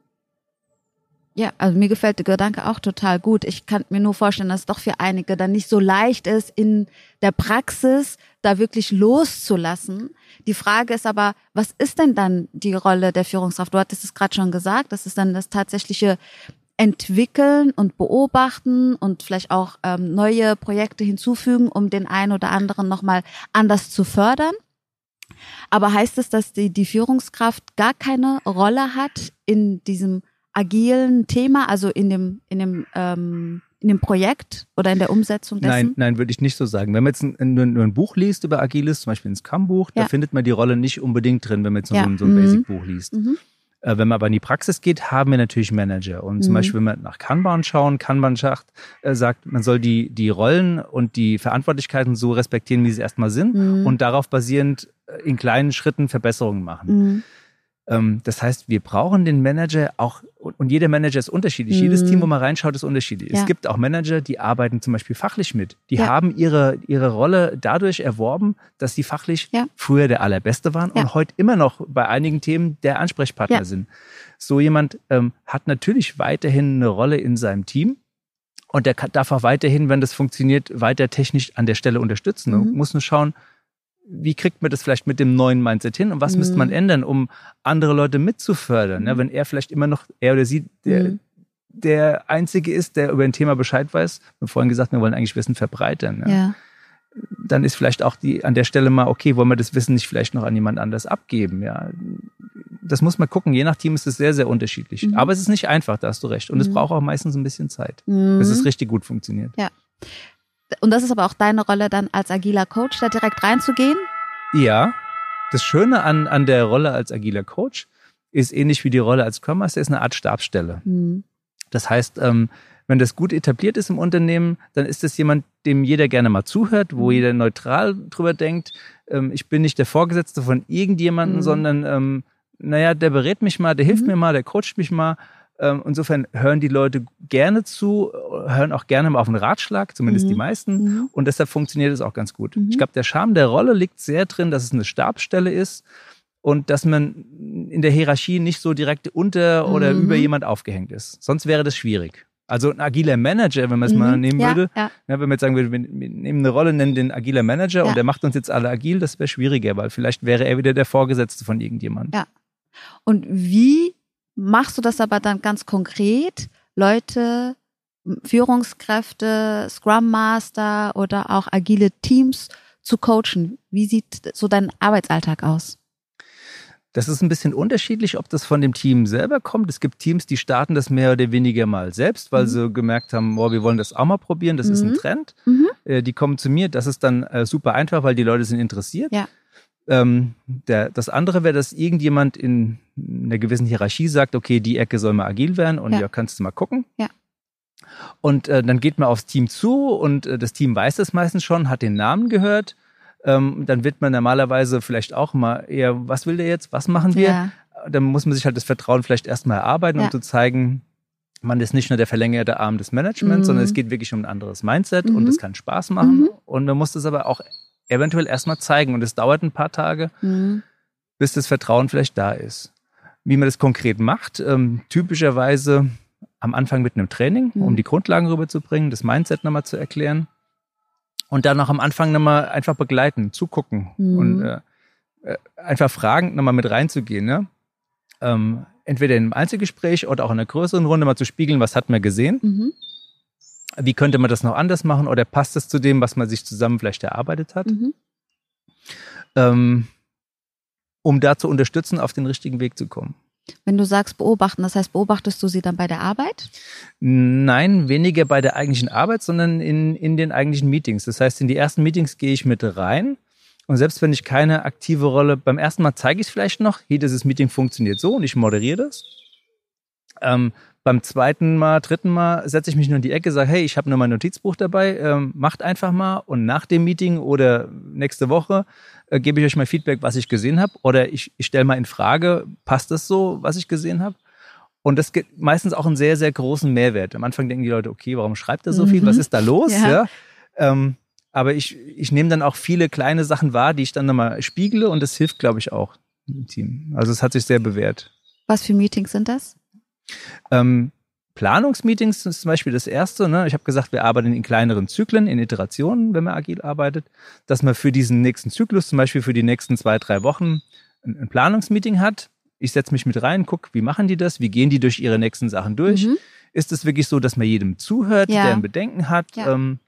Ja, also mir gefällt der Gedanke auch total gut. Ich kann mir nur vorstellen, dass es doch für einige dann nicht so leicht ist, in der Praxis da wirklich loszulassen. Die Frage ist aber, was ist denn dann die Rolle der Führungskraft? Du hattest es gerade schon gesagt, das ist dann das tatsächliche entwickeln und beobachten und vielleicht auch ähm, neue Projekte hinzufügen, um den einen oder anderen nochmal anders zu fördern. Aber heißt es, dass die, die Führungskraft gar keine Rolle hat in diesem agilen Thema, also in dem, in dem, ähm, in dem Projekt oder in der Umsetzung dessen? Nein, nein, würde ich nicht so sagen. Wenn man jetzt ein, nur, nur ein Buch liest über Agiles, zum Beispiel ein Scrum-Buch, ja. da findet man die Rolle nicht unbedingt drin, wenn man jetzt ja. so, so ein mhm. Basic-Buch liest. Mhm. Äh, wenn man aber in die Praxis geht, haben wir natürlich Manager. Und zum mhm. Beispiel, wenn wir nach Kanban schauen, Kanban sagt, äh, sagt, man soll die, die Rollen und die Verantwortlichkeiten so respektieren, wie sie erstmal sind mhm. und darauf basierend äh, in kleinen Schritten Verbesserungen machen. Mhm. Ähm, das heißt, wir brauchen den Manager auch, und jeder Manager ist unterschiedlich. Mhm. Jedes Team, wo man reinschaut, ist unterschiedlich. Ja. Es gibt auch Manager, die arbeiten zum Beispiel fachlich mit. Die ja. haben ihre, ihre Rolle dadurch erworben, dass sie fachlich ja. früher der Allerbeste waren und heute immer noch bei einigen Themen der Ansprechpartner sind. So jemand ähm, hat natürlich weiterhin eine Rolle in seinem Team. Und der darf auch weiterhin, wenn das funktioniert, weiter technisch an der Stelle unterstützen. Mhm. Muss nur schauen, wie kriegt man das vielleicht mit dem neuen Mindset hin und was mhm. müsste man mhm. ändern, um andere Leute mitzufördern? Ja, mhm. wenn er vielleicht immer noch, er oder sie, der, mhm. der Einzige ist, der über ein Thema Bescheid weiß, wir haben vorhin gesagt, wir wollen eigentlich Wissen verbreitern. Ja. ja. Dann ist vielleicht auch die an der Stelle mal, okay, wollen wir das Wissen nicht vielleicht noch an jemand anders abgeben? Ja, das muss man gucken. Je nach Team ist es sehr, sehr unterschiedlich. Mhm. Aber es ist nicht einfach, da hast du recht. Und es braucht auch meistens ein bisschen Zeit, bis es richtig gut funktioniert. Ja Und das ist aber auch deine Rolle dann als agiler Coach, da direkt reinzugehen? Ja. Das Schöne an, an der Rolle als agiler Coach ist ähnlich wie die Rolle als Scrum Master, ist eine Art Stabsstelle. Mhm. Das heißt, ähm, wenn das gut etabliert ist im Unternehmen, dann ist das jemand, dem jeder gerne mal zuhört, wo mhm. jeder neutral drüber denkt. Ähm, ich bin nicht der Vorgesetzte von irgendjemandem, mhm. sondern ähm, naja, der berät mich mal, der hilft mhm. mir mal, der coacht mich mal. Ähm, insofern hören die Leute gerne zu, hören auch gerne mal auf einen Ratschlag, zumindest die mhm. meisten. Mhm. Und deshalb funktioniert es auch ganz gut. Ich glaube, der Charme der Rolle liegt sehr drin, dass es eine Stabsstelle ist und dass man in der Hierarchie nicht so direkt unter oder mhm. über jemand aufgehängt ist. Sonst wäre das schwierig. Also ein agiler Manager, wenn man es mhm. mal nehmen ja, würde, ja. Ja, wenn man jetzt sagen würde, wir nehmen eine Rolle, nennen den agiler Manager und der macht uns jetzt alle agil, das wäre schwieriger, weil vielleicht wäre er wieder der Vorgesetzte von irgendjemand. Ja. Und wie machst du das aber dann ganz konkret, Leute, Führungskräfte, Scrum Master oder auch agile Teams zu coachen? Wie sieht so dein Arbeitsalltag aus? Das ist ein bisschen unterschiedlich, ob das von dem Team selber kommt. Es gibt Teams, die starten das mehr oder weniger mal selbst, weil mhm. sie gemerkt haben, oh, wir wollen das auch mal probieren, das mhm. ist ein mhm. Trend. Mhm. Äh, die kommen zu mir, das ist dann äh, super einfach, weil die Leute sind interessiert. Ja. Ähm, der, das andere wäre, dass irgendjemand in einer gewissen Hierarchie sagt, okay, die Ecke soll mal agil werden und ja, ja kannst du mal gucken. Ja. Und äh, dann geht man aufs Team zu und äh, das Team weiß das meistens schon, hat den Namen gehört ähm, dann wird man normalerweise vielleicht auch mal eher, was will der jetzt, was machen wir? Ja. Dann muss man sich halt das Vertrauen vielleicht erstmal erarbeiten, um zu zeigen, man ist nicht nur der verlängerte Arm des Managements, mhm. sondern es geht wirklich um ein anderes Mindset mhm. und es kann Spaß machen. Mhm. Und man muss das aber auch eventuell erstmal zeigen. Und es dauert ein paar Tage, mhm. bis das Vertrauen vielleicht da ist. Wie man das konkret macht, ähm, typischerweise am Anfang mit einem Training, um mhm. die Grundlagen rüberzubringen, das Mindset nochmal zu erklären und dann noch am Anfang nochmal einfach begleiten, zugucken mhm. und äh, äh, einfach fragend nochmal mit reinzugehen. Ne? Ähm, entweder in einem Einzelgespräch oder auch in einer größeren Runde mal zu spiegeln, was hat man gesehen. Wie könnte man das noch anders machen oder passt es zu dem, was man sich zusammen vielleicht erarbeitet hat? Mhm. Ähm, um da zu unterstützen, auf den richtigen Weg zu kommen. Wenn du sagst beobachten, das heißt, beobachtest du sie dann bei der Arbeit? Nein, weniger bei der eigentlichen Arbeit, sondern in, in den eigentlichen Meetings. Das heißt, in die ersten Meetings gehe ich mit rein. Und selbst wenn ich keine aktive Rolle, beim ersten Mal zeige ich es vielleicht noch, hier, dieses Meeting funktioniert so und ich moderiere das. Ähm, beim zweiten Mal, dritten Mal setze ich mich nur in die Ecke, sage, hey, ich habe nur mein Notizbuch dabei, ähm, macht einfach mal und nach dem Meeting oder nächste Woche äh, gebe ich euch mal Feedback, was ich gesehen habe oder ich, ich stelle mal in Frage, passt das so, was ich gesehen habe? Und das gibt meistens auch einen sehr, sehr großen Mehrwert. Am Anfang denken die Leute, okay, warum schreibt er so viel? Was mhm. ist da los? Ja. ja? Ähm, aber ich, ich nehme dann auch viele kleine Sachen wahr, die ich dann nochmal spiegle und das hilft, glaube ich, auch im Team. Also es hat sich sehr bewährt. Was für Meetings sind das? Ähm, Planungsmeetings ist zum Beispiel das erste. Ne? Ich habe gesagt, wir arbeiten in kleineren Zyklen, in Iterationen, wenn man agil arbeitet, dass man für diesen nächsten Zyklus, zum Beispiel für die nächsten zwei, drei Wochen, ein, Planungsmeeting hat. Ich setze mich mit rein, gucke, wie machen die das, wie gehen die durch ihre nächsten Sachen durch. Mhm. Ist es wirklich so, dass man jedem zuhört, ja. der ein Bedenken hat? Ja. Ähm,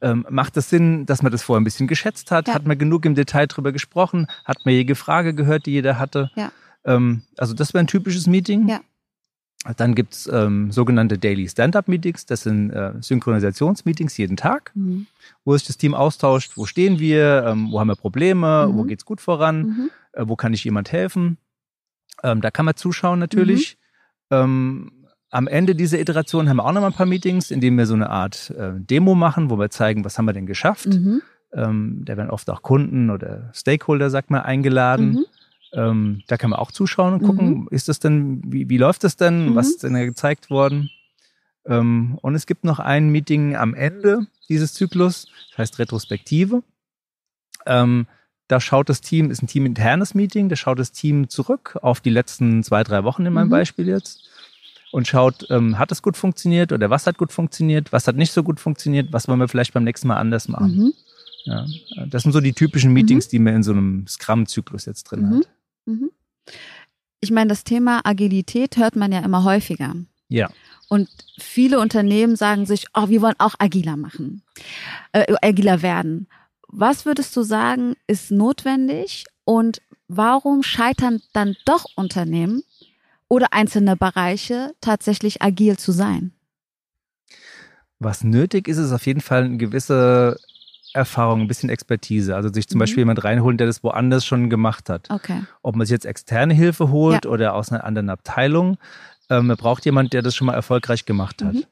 ähm, macht es das Sinn, dass man das vorher ein bisschen geschätzt hat? Ja. Hat man genug im Detail drüber gesprochen? Hat man jede Frage gehört, die jeder hatte? Ähm, also das wäre ein typisches Meeting. Ja. Dann gibt's ähm, sogenannte Daily Stand-up-Meetings. Das sind äh, Synchronisationsmeetings jeden Tag, mhm. wo sich das Team austauscht. Wo stehen wir? Ähm, wo haben wir Probleme? Mhm. Wo geht's gut voran? Mhm. Äh, wo kann ich jemand helfen? Ähm, da kann man zuschauen natürlich. Mhm. Ähm, am Ende dieser Iteration haben wir auch noch mal ein paar Meetings, in denen wir so eine Art äh, Demo machen, wo wir zeigen, was haben wir denn geschafft. Mhm. Ähm, da werden oft auch Kunden oder Stakeholder, sagt man, eingeladen. Mhm. Ähm, da kann man auch zuschauen und gucken, mhm. ist das denn, wie, wie läuft das denn, mhm. was ist denn da gezeigt worden? Ähm, und es gibt noch ein Meeting am Ende dieses Zyklus, das heißt Retrospektive. Ähm, da schaut das Team, ist ein teaminternes Meeting, da schaut das Team zurück auf die letzten zwei, drei Wochen in meinem mhm. Beispiel jetzt und schaut, ähm, hat es gut funktioniert oder was hat gut funktioniert, was hat nicht so gut funktioniert, was wollen wir vielleicht beim nächsten Mal anders machen. Mhm. Ja, das sind so die typischen Meetings, mhm. die man in so einem Scrum-Zyklus jetzt drin hat. Mhm. Ich meine, das Thema Agilität hört man ja immer häufiger. Ja. Und viele Unternehmen sagen sich, oh, wir wollen auch agiler machen, äh, agiler werden. Was würdest du sagen, ist notwendig und warum scheitern dann doch Unternehmen oder einzelne Bereiche tatsächlich agil zu sein? Was nötig ist, ist auf jeden Fall eine gewisse Erfahrung, ein bisschen Expertise. Also sich zum Mhm. Beispiel jemand reinholen, der das woanders schon gemacht hat. Okay. Ob man sich jetzt externe Hilfe holt Ja. oder aus einer anderen Abteilung. Ähm, man braucht jemand, der das schon mal erfolgreich gemacht hat. Mhm.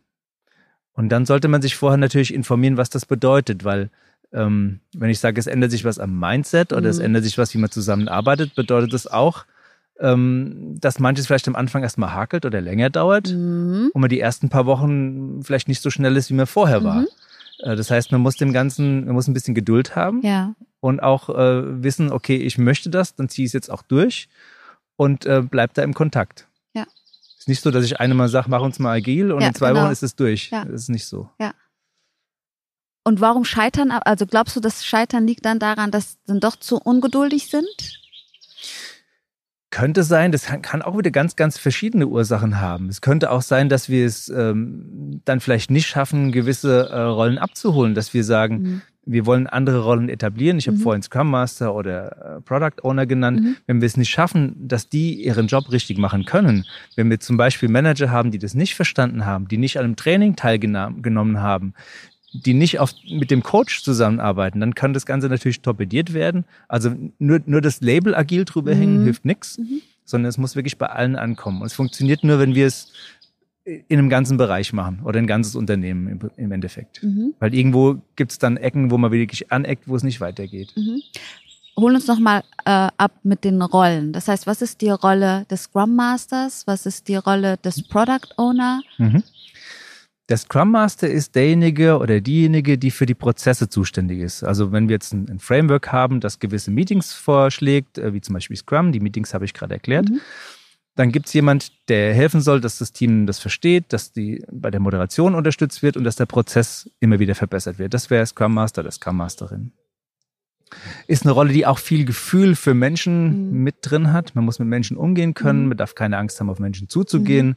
Und dann sollte man sich vorher natürlich informieren, was das bedeutet, weil ähm, wenn ich sage, es ändert sich was am Mindset oder es Mhm. ändert sich was, wie man zusammenarbeitet, bedeutet das auch, ähm, dass manches vielleicht am Anfang erstmal hakelt oder länger dauert Mhm. und man die ersten paar Wochen vielleicht nicht so schnell ist, wie man vorher war. Mhm. Äh, Das heißt, man muss dem Ganzen, man muss ein bisschen Geduld haben Ja. und auch äh, wissen, okay, ich möchte das, dann ziehe ich es jetzt auch durch und äh, bleib da im Kontakt. Ja. Ist nicht so, dass ich einem mal sage, mach uns mal agil und Ja, in zwei genau. Wochen ist es durch. Ja. Das ist nicht so. Und warum scheitern? Also glaubst du, das Scheitern liegt dann daran, dass dann doch zu ungeduldig sind? Könnte sein, das kann, auch wieder ganz, ganz verschiedene Ursachen haben. Es könnte auch sein, dass wir es ähm, dann vielleicht nicht schaffen, gewisse äh, Rollen abzuholen, dass wir sagen, Mhm. wir wollen andere Rollen etablieren. Ich habe Mhm. vorhin Scrum Master oder äh, Product Owner genannt. Mhm. Wenn wir es nicht schaffen, dass die ihren Job richtig machen können, wenn wir zum Beispiel Manager haben, die das nicht verstanden haben, die nicht an einem Training teilgenommen haben, die nicht auf, mit dem Coach zusammenarbeiten, dann kann das Ganze natürlich torpediert werden. Also nur, nur das Label agil drüber Mhm. hängen hilft nichts, Mhm. sondern es muss wirklich bei allen ankommen. Und es funktioniert nur, wenn wir es in einem ganzen Bereich machen oder ein ganzes Unternehmen im, im Endeffekt. Mhm. Weil irgendwo gibt es dann Ecken, wo man wirklich aneckt, wo es nicht weitergeht. Mhm. Hol uns nochmal äh, ab mit den Rollen. Das heißt, was ist die Rolle des Scrum Masters? Was ist die Rolle des Product Owner? Der Scrum Master ist derjenige oder diejenige, die für die Prozesse zuständig ist. Also wenn wir jetzt ein, ein Framework haben, das gewisse Meetings vorschlägt, äh, wie zum Beispiel Scrum, die Meetings habe ich gerade erklärt, Mhm. dann gibt es jemand, der helfen soll, dass das Team das versteht, dass die bei der Moderation unterstützt wird und dass der Prozess immer wieder verbessert wird. Das wäre Scrum Master oder Scrum Masterin. Ist eine Rolle, die auch viel Gefühl für Menschen Mhm. mit drin hat. Man muss mit Menschen umgehen können, Mhm. man darf keine Angst haben, auf Menschen zuzugehen.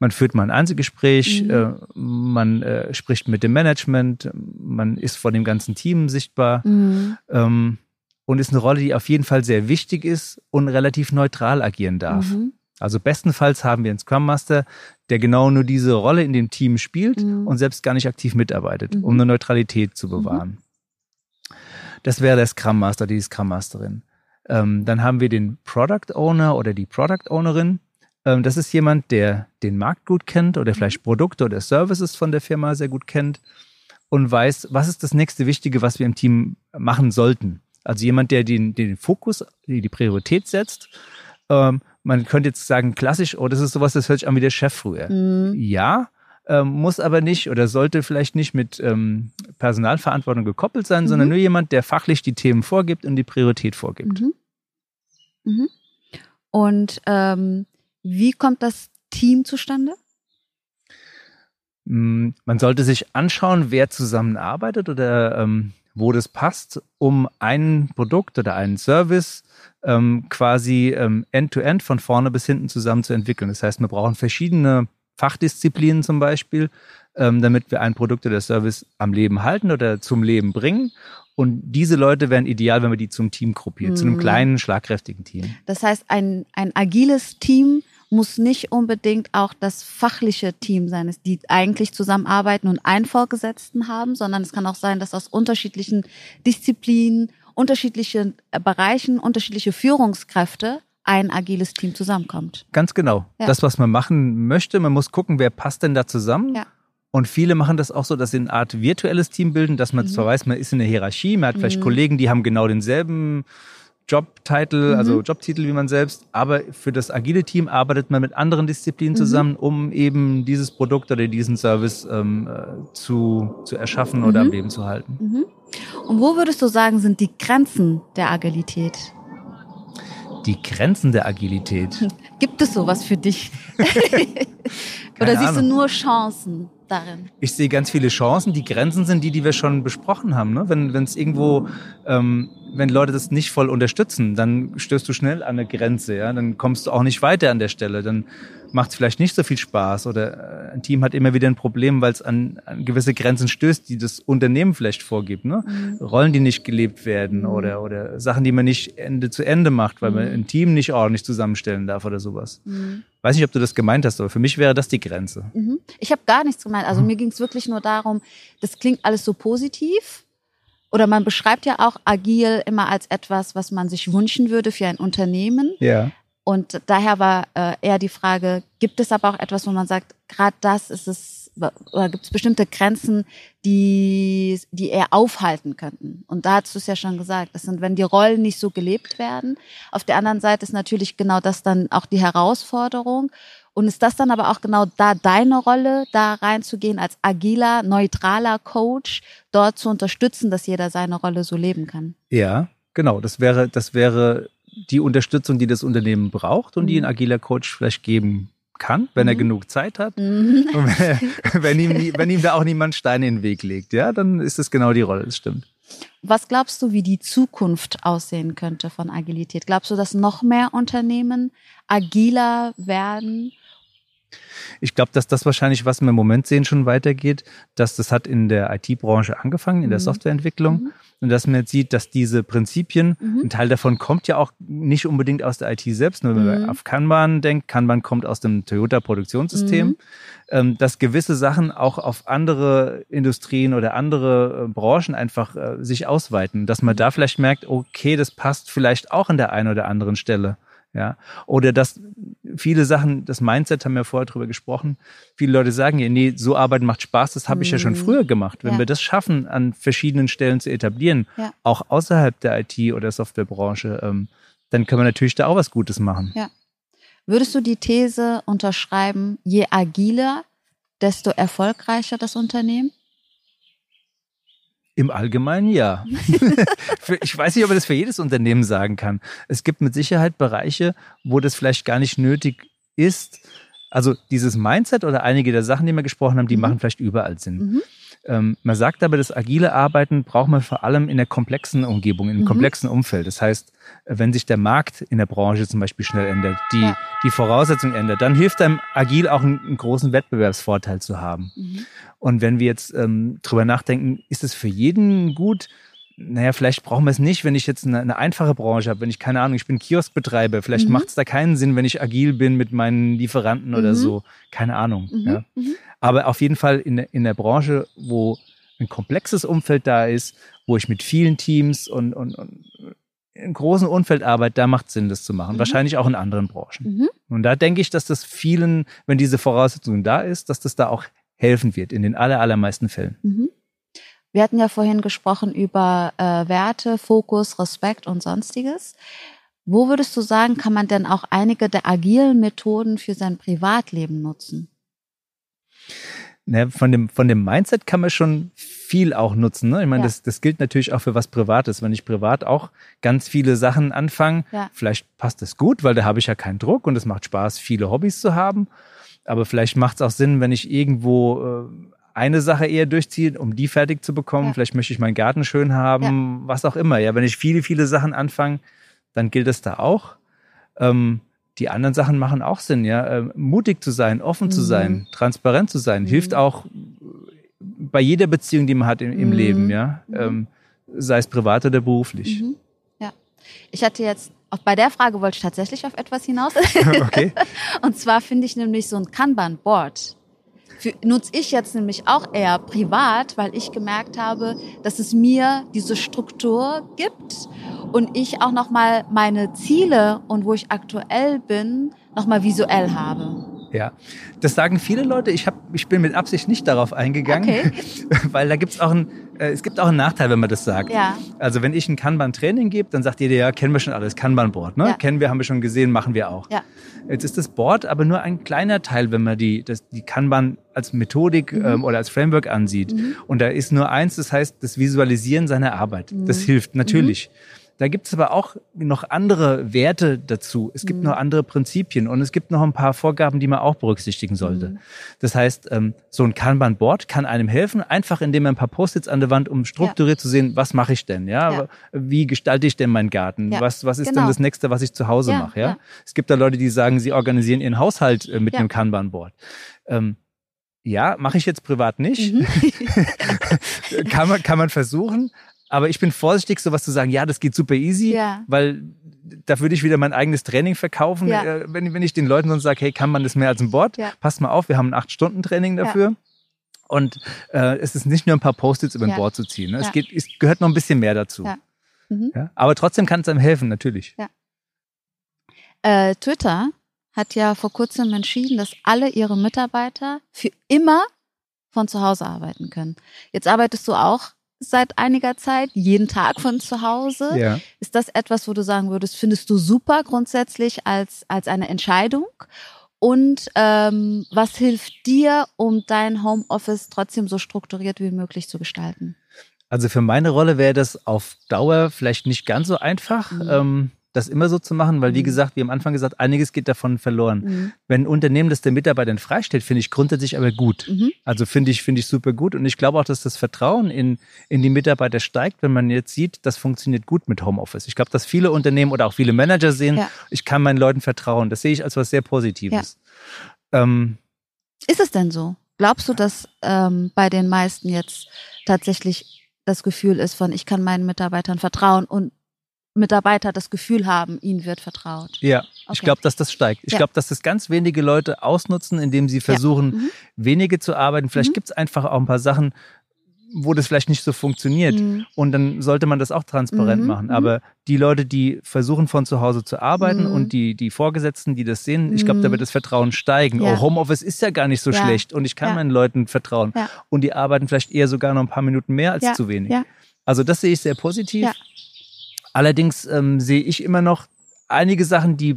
Man führt mal ein Einzelgespräch, Mhm. äh, man äh, spricht mit dem Management, man ist vor dem ganzen Team sichtbar Mhm. ähm, und ist eine Rolle, die auf jeden Fall sehr wichtig ist und relativ neutral agieren darf. Mhm. Also bestenfalls haben wir einen Scrum Master, der genau nur diese Rolle in dem Team spielt Mhm. und selbst gar nicht aktiv mitarbeitet, Mhm. um eine Neutralität zu bewahren. Das wäre der Scrum Master, die Scrum Masterin. Ähm, dann haben wir den Product Owner oder die Product Ownerin. Ähm, das ist jemand, der den Markt gut kennt oder vielleicht Produkte oder Services von der Firma sehr gut kennt und weiß, was ist das nächste Wichtige, was wir im Team machen sollten. Also jemand, der den, den Fokus, die die Priorität setzt. Ähm, man könnte jetzt sagen, klassisch, oh, das ist sowas, das hört sich an wie der Chef früher. Mhm. Ja, ähm, muss aber nicht oder sollte vielleicht nicht mit ähm, Personalverantwortung gekoppelt sein, sondern Mhm. nur jemand, der fachlich die Themen vorgibt und die Priorität vorgibt. Mhm. Mhm. Und ähm, wie kommt das Team zustande? Mm, Man sollte sich anschauen, wer zusammenarbeitet oder ähm, wo das passt, um ein Produkt oder einen Service ähm, quasi ähm, end-to-end von vorne bis hinten zusammen zu entwickeln. Das heißt, wir brauchen verschiedene Fachdisziplinen zum Beispiel, ähm, damit wir ein Produkt oder Service am Leben halten oder zum Leben bringen. Und diese Leute wären ideal, wenn wir die zum Team gruppieren, zu einem Mhm. kleinen, schlagkräftigen Team. Das heißt, ein, ein agiles Team muss nicht unbedingt auch das fachliche Team sein, die eigentlich zusammenarbeiten und einen Vorgesetzten haben, sondern es kann auch sein, dass aus unterschiedlichen Disziplinen, unterschiedlichen äh, Bereichen, unterschiedliche Führungskräfte ein agiles Team zusammenkommt. Ganz genau. Ja. Das, was man machen möchte, man muss gucken, wer passt denn da zusammen. Ja. Und viele machen das auch so, dass sie eine Art virtuelles Team bilden, dass man Mhm. zwar weiß, man ist in der Hierarchie, man hat vielleicht Mhm. Kollegen, die haben genau denselben Jobtitel, Mhm. also Jobtitel wie man selbst, aber für das agile Team arbeitet man mit anderen Disziplinen Mhm. zusammen, um eben dieses Produkt oder diesen Service ähm, äh, zu, zu erschaffen oder Mhm. am Leben zu halten. Mhm. Und wo würdest du sagen, sind die Grenzen der Agilität? Die Grenzen der Agilität. [laughs] Gibt es sowas für dich? [laughs] Oder siehst du Ahnung. nur Chancen darin? Ich sehe ganz viele Chancen. Die Grenzen sind die, die wir schon besprochen haben. Ne? Wenn wenn es irgendwo ähm, wenn Leute das nicht voll unterstützen, dann stößt du schnell an eine Grenze, ja, dann kommst du auch nicht weiter an der Stelle, dann macht es vielleicht nicht so viel Spaß oder äh, ein Team hat immer wieder ein Problem, weil es an, an gewisse Grenzen stößt, die das Unternehmen vielleicht vorgibt, ne? Mhm. Rollen, die nicht gelebt werden mhm. oder oder Sachen, die man nicht Ende zu Ende macht, weil mhm. man ein Team nicht ordentlich zusammenstellen darf oder sowas. Mhm. Weiß nicht, ob du das gemeint hast, aber für mich wäre das die Grenze. Mhm. Ich habe gar nichts gemeint. Also mhm. mir ging es wirklich nur darum, das klingt alles so positiv oder man beschreibt ja auch agil immer als etwas, was man sich wünschen würde für ein Unternehmen. Ja. Und daher war äh, eher die Frage, gibt es aber auch etwas, wo man sagt, gerade das ist es, oder gibt es bestimmte Grenzen, die, die eher aufhalten könnten? Und da hast du es ja schon gesagt, das sind, wenn die Rollen nicht so gelebt werden. Auf der anderen Seite ist natürlich genau das dann auch die Herausforderung. Und ist das dann aber auch genau da deine Rolle, da reinzugehen als agiler, neutraler Coach, dort zu unterstützen, dass jeder seine Rolle so leben kann? Ja, genau. Das wäre, das wäre die Unterstützung, die das Unternehmen braucht und die ein mhm. agiler Coach vielleicht geben kann, wenn mhm. er genug Zeit hat. Mhm. [laughs] Und wenn, er, wenn, ihm, wenn ihm da auch niemand Steine in den Weg legt, ja, dann ist das genau die Rolle, das stimmt. Was glaubst du, wie die Zukunft aussehen könnte von Agilität? Glaubst du, dass noch mehr Unternehmen agiler werden ich glaube, dass das wahrscheinlich, was wir im Moment sehen, schon weitergeht, dass das hat in der IT-Branche angefangen, in der mhm. Softwareentwicklung. Mhm. Und dass man jetzt sieht, dass diese Prinzipien, mhm. ein Teil davon kommt ja auch nicht unbedingt aus der IT selbst, nur wenn man mhm. auf Kanban denkt, Kanban kommt aus dem Toyota-Produktionssystem, mhm. ähm, dass gewisse Sachen auch auf andere Industrien oder andere äh, Branchen einfach äh, sich ausweiten, dass man da vielleicht merkt, okay, das passt vielleicht auch an der einen oder anderen Stelle. Ja, oder dass viele Sachen, das Mindset haben wir vorher drüber gesprochen. Viele Leute sagen ja, nee, so arbeiten macht Spaß, das habe ich ja schon mhm. früher gemacht. Wenn ja. wir das schaffen, an verschiedenen Stellen zu etablieren, ja. auch außerhalb der IT oder Softwarebranche, ähm, dann können wir natürlich da auch was Gutes machen. Ja. Würdest du die These unterschreiben, je agiler, desto erfolgreicher das Unternehmen? Im Allgemeinen ja. [laughs] ich weiß nicht, ob man das für jedes Unternehmen sagen kann. Es gibt mit Sicherheit Bereiche, wo das vielleicht gar nicht nötig ist. Also dieses Mindset oder einige der Sachen, die wir gesprochen haben, die mhm. machen vielleicht überall Sinn. Mhm. Ähm, man sagt aber, das agile Arbeiten braucht man vor allem in der komplexen Umgebung, in einem mhm. komplexen Umfeld. Das heißt, wenn sich der Markt in der Branche zum Beispiel schnell ändert, die, ja. die Voraussetzungen ändert, dann hilft einem agil auch einen, einen großen Wettbewerbsvorteil zu haben. Mhm. Und wenn wir jetzt ähm, drüber nachdenken, ist es für jeden gut? Naja, vielleicht brauchen wir es nicht, wenn ich jetzt eine, eine einfache Branche habe, wenn ich keine Ahnung, ich bin Kioskbetreiber, vielleicht mhm. macht es da keinen Sinn, wenn ich agil bin mit meinen Lieferanten oder mhm. so, keine Ahnung. Mhm. Ja. Mhm. Aber auf jeden Fall in, in der Branche, wo ein komplexes Umfeld da ist, wo ich mit vielen Teams und, und, und in großen Umfeld arbeite, da macht Sinn, das zu machen. Mhm. Wahrscheinlich auch in anderen Branchen. Mhm. Und da denke ich, dass das vielen, wenn diese Voraussetzung da ist, dass das da auch helfen wird, in den aller, allermeisten Fällen. Wir hatten ja vorhin gesprochen über äh, Werte, Fokus, Respekt und sonstiges. Wo würdest du sagen, kann man denn auch einige der agilen Methoden für sein Privatleben nutzen? Ne, von, dem, von dem Mindset kann man schon viel auch nutzen. Ne? Ich meine, ja. das, das gilt natürlich auch für was Privates. Wenn ich privat auch ganz viele Sachen anfange, ja. vielleicht passt das gut, weil da habe ich ja keinen Druck und es macht Spaß, viele Hobbys zu haben. Aber vielleicht macht es auch Sinn, wenn ich irgendwo äh, eine Sache eher durchziehe, um die fertig zu bekommen. Ja. Vielleicht möchte ich meinen Garten schön haben, ja. was auch immer. Ja, wenn ich viele, viele Sachen anfange, dann gilt es da auch. Ähm, die anderen Sachen machen auch Sinn, ja. Ähm, mutig zu sein, offen mhm. zu sein, transparent zu sein, mhm. hilft auch bei jeder Beziehung, die man hat im, im mhm. Leben, ja. Mhm. Ähm, sei es privat oder beruflich. Mhm. Ja. Ich hatte jetzt auch bei der Frage wollte ich tatsächlich auf etwas hinaus. [laughs] okay. [laughs] Und zwar finde ich nämlich so ein Kanban-Board. Nutze ich jetzt nämlich auch eher privat, weil ich gemerkt habe, dass es mir diese Struktur gibt und ich auch nochmal meine Ziele und wo ich aktuell bin, nochmal visuell habe. Ja, das sagen viele Leute. Ich, hab, ich bin mit Absicht nicht darauf eingegangen, okay. [laughs] weil da gibt's auch ein, äh, es gibt auch einen Nachteil, wenn man das sagt. Ja. Also wenn ich ein Kanban-Training gebe, dann sagt jeder, ja, kennen wir schon alles, Kanban-Board. Ne? Ja. Kennen wir, haben wir schon gesehen, machen wir auch. Ja. Jetzt ist das Board aber nur ein kleiner Teil, wenn man die, das, die Kanban als Methodik mhm. ähm, oder als Framework ansieht. Mhm. Und da ist nur eins, das heißt das Visualisieren seiner Arbeit. Mhm. Das hilft natürlich. Da gibt es aber auch noch andere Werte dazu. Es gibt mhm. noch andere Prinzipien und es gibt noch ein paar Vorgaben, die man auch berücksichtigen sollte. Mhm. Das heißt, ähm, so ein Kanban-Board kann einem helfen, einfach indem man ein paar Post-its an der Wand, um strukturiert ja. zu sehen, was mache ich denn? Ja? ja? wie gestalte ich denn meinen Garten? Ja. Was, was ist genau. denn das nächste, was ich zu Hause mache? Ja? Es gibt da Leute, die sagen, sie organisieren ihren Haushalt äh, mit einem Kanban-Board. Ähm, ja, mache ich jetzt privat nicht. Mhm. [laughs] kann, man, kann man versuchen. Aber ich bin vorsichtig, sowas zu sagen, ja, das geht super easy, ja. weil da würde ich wieder mein eigenes Training verkaufen, ja. Äh, wenn, wenn ich den Leuten sonst sage, hey, kann man das mehr als ein Board? Ja. Passt mal auf, wir haben ein acht Stunden Training dafür. Und äh, es ist nicht nur ein paar Post-its über ein Board zu ziehen. Ne? Es, geht, es gehört noch ein bisschen mehr dazu. Mhm. Aber trotzdem kann es einem helfen, natürlich. Äh, Twitter hat ja vor kurzem entschieden, dass alle ihre Mitarbeiter für immer von zu Hause arbeiten können. Jetzt arbeitest du auch seit einiger Zeit, jeden Tag von zu Hause. Ja. Ist das etwas, wo du sagen würdest, findest du super grundsätzlich als, als eine Entscheidung? Und ähm, was hilft dir, um dein Homeoffice trotzdem so strukturiert wie möglich zu gestalten? Also für meine Rolle wäre das auf Dauer vielleicht nicht ganz so einfach. Mhm. Ähm, das immer so zu machen, weil wie mhm. gesagt, wie am Anfang gesagt, einiges geht davon verloren. Mhm. Wenn ein Unternehmen das der Mitarbeitern freistellt, finde ich grundsätzlich aber gut. Mhm. Also finde ich, finde ich super gut. Und ich glaube auch, dass das Vertrauen in, in die Mitarbeiter steigt, wenn man jetzt sieht, das funktioniert gut mit Homeoffice. Ich glaube, dass viele Unternehmen oder auch viele Manager sehen, ja. ich kann meinen Leuten vertrauen. Das sehe ich als was sehr Positives. Ja. Ähm, Ist es denn so? Glaubst du, dass ähm, bei den meisten jetzt tatsächlich das Gefühl ist von, ich kann meinen Mitarbeitern vertrauen und Mitarbeiter das Gefühl haben, ihnen wird vertraut. Ja, okay. ich glaube, dass das steigt. Ich ja. glaube, dass das ganz wenige Leute ausnutzen, indem sie versuchen, ja. mhm. wenige zu arbeiten. Vielleicht mhm. gibt es einfach auch ein paar Sachen, wo das vielleicht nicht so funktioniert. Mhm. Und dann sollte man das auch transparent mhm. machen. Mhm. Aber die Leute, die versuchen von zu Hause zu arbeiten mhm. und die, die Vorgesetzten, die das sehen, ich glaube, da wird das Vertrauen steigen. Ja. Oh, Homeoffice ist ja gar nicht so ja. schlecht und ich kann meinen Leuten vertrauen. Und die arbeiten vielleicht eher sogar noch ein paar Minuten mehr als zu wenig. Also das sehe ich sehr positiv. Allerdings ähm, sehe ich immer noch einige Sachen, die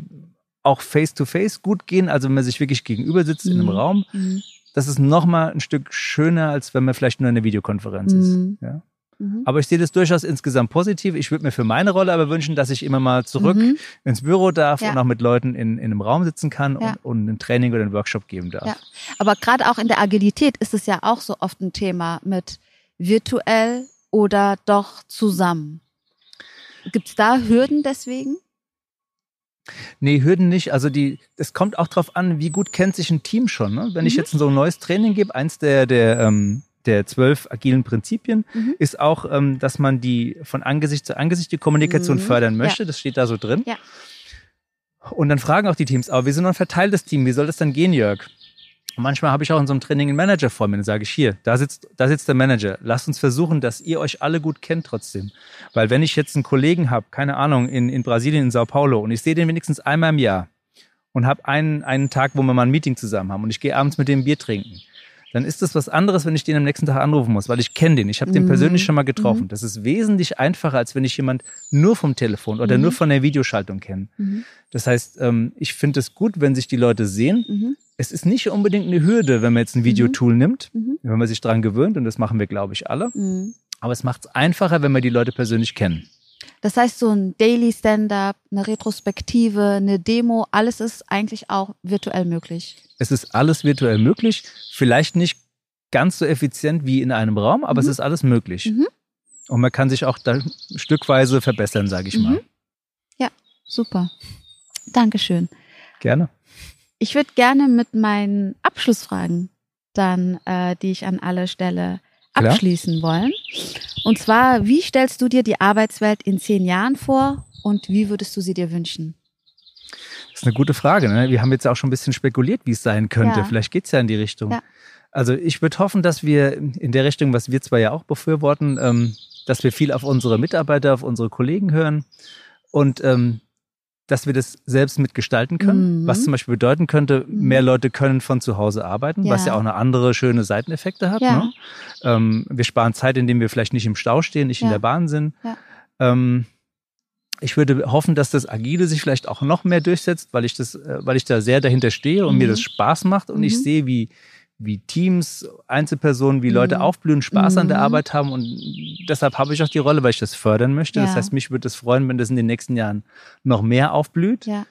auch face-to-face -face gut gehen, also wenn man sich wirklich gegenüber sitzt mhm. in einem mhm. Raum. Mhm. Das ist nochmal ein Stück schöner, als wenn man vielleicht nur in einer Videokonferenz ist. Mhm. Ja? Mhm. Aber ich sehe das durchaus insgesamt positiv. Ich würde mir für meine Rolle aber wünschen, dass ich immer mal zurück ins Büro darf ja. und auch mit Leuten in, in einem Raum sitzen kann ja. und, und ein Training oder ein Workshop geben darf. Aber gerade auch in der Agilität ist es ja auch so oft ein Thema mit virtuell oder doch zusammen. Gibt es da Hürden deswegen? Nee, Hürden nicht. Also die, es kommt auch darauf an, wie gut kennt sich ein Team schon. Ne? Wenn mhm. ich jetzt so ein neues Training gebe, eins der, der, ähm, der zwölf agilen Prinzipien mhm. ist auch, ähm, dass man die von Angesicht zu Angesicht die Kommunikation mhm. fördern möchte. Ja. Das steht da so drin. Ja. Und dann fragen auch die Teams, aber wir sind ein verteiltes Team, wie soll das dann gehen, Jörg? Und manchmal habe ich auch in so einem Training einen Manager vor mir, dann sage ich hier, da sitzt, da sitzt der Manager. Lasst uns versuchen, dass ihr euch alle gut kennt trotzdem. Weil wenn ich jetzt einen Kollegen habe, keine Ahnung, in, in Brasilien, in Sao Paulo, und ich sehe den wenigstens einmal im Jahr und habe einen, einen Tag, wo wir mal ein Meeting zusammen haben und ich gehe abends mit dem Bier trinken, dann ist das was anderes, wenn ich den am nächsten Tag anrufen muss, weil ich kenne den. Ich habe den mhm. persönlich schon mal getroffen. Mhm. Das ist wesentlich einfacher, als wenn ich jemand nur vom Telefon oder mhm. nur von der Videoschaltung kenne. Mhm. Das heißt, ähm, ich finde es gut, wenn sich die Leute sehen. Mhm. Es ist nicht unbedingt eine Hürde, wenn man jetzt ein Videotool nimmt, wenn man sich daran gewöhnt, und das machen wir, glaube ich, alle. Aber es macht es einfacher, wenn wir die Leute persönlich kennen. Das heißt, so ein Daily Stand-up, eine Retrospektive, eine Demo, alles ist eigentlich auch virtuell möglich. Es ist alles virtuell möglich. Vielleicht nicht ganz so effizient wie in einem Raum, aber mhm. es ist alles möglich. Mhm. Und man kann sich auch da stückweise verbessern, sage ich mhm. mal. Ja, super. Dankeschön. Gerne. Ich würde gerne mit meinen Abschlussfragen dann, äh, die ich an alle stelle, abschließen Klar. wollen. Und zwar, wie stellst du dir die Arbeitswelt in zehn Jahren vor und wie würdest du sie dir wünschen? Das ist eine gute Frage. Ne? Wir haben jetzt auch schon ein bisschen spekuliert, wie es sein könnte. Ja. Vielleicht geht es ja in die Richtung. Ja. Also ich würde hoffen, dass wir in der Richtung, was wir zwar ja auch befürworten, ähm, dass wir viel auf unsere Mitarbeiter, auf unsere Kollegen hören und ähm, dass wir das selbst mitgestalten können, mhm. was zum Beispiel bedeuten könnte, mhm. mehr Leute können von zu Hause arbeiten, ja. was ja auch eine andere schöne Seiteneffekte hat. Ja. Ne? Ähm, wir sparen Zeit, indem wir vielleicht nicht im Stau stehen, nicht ja. in der Bahn sind. Ähm, ich würde hoffen, dass das Agile sich vielleicht auch noch mehr durchsetzt, weil ich das, äh, weil ich da sehr dahinter stehe und mhm. mir das Spaß macht und ich mhm. sehe, wie, wie Teams, Einzelpersonen, wie Leute Mhm. aufblühen, Spaß an der Mhm. Arbeit haben. Und deshalb habe ich auch die Rolle, weil ich das fördern möchte. Ja. Das heißt, mich würde es freuen, wenn das in den nächsten Jahren noch mehr aufblüht. Ja.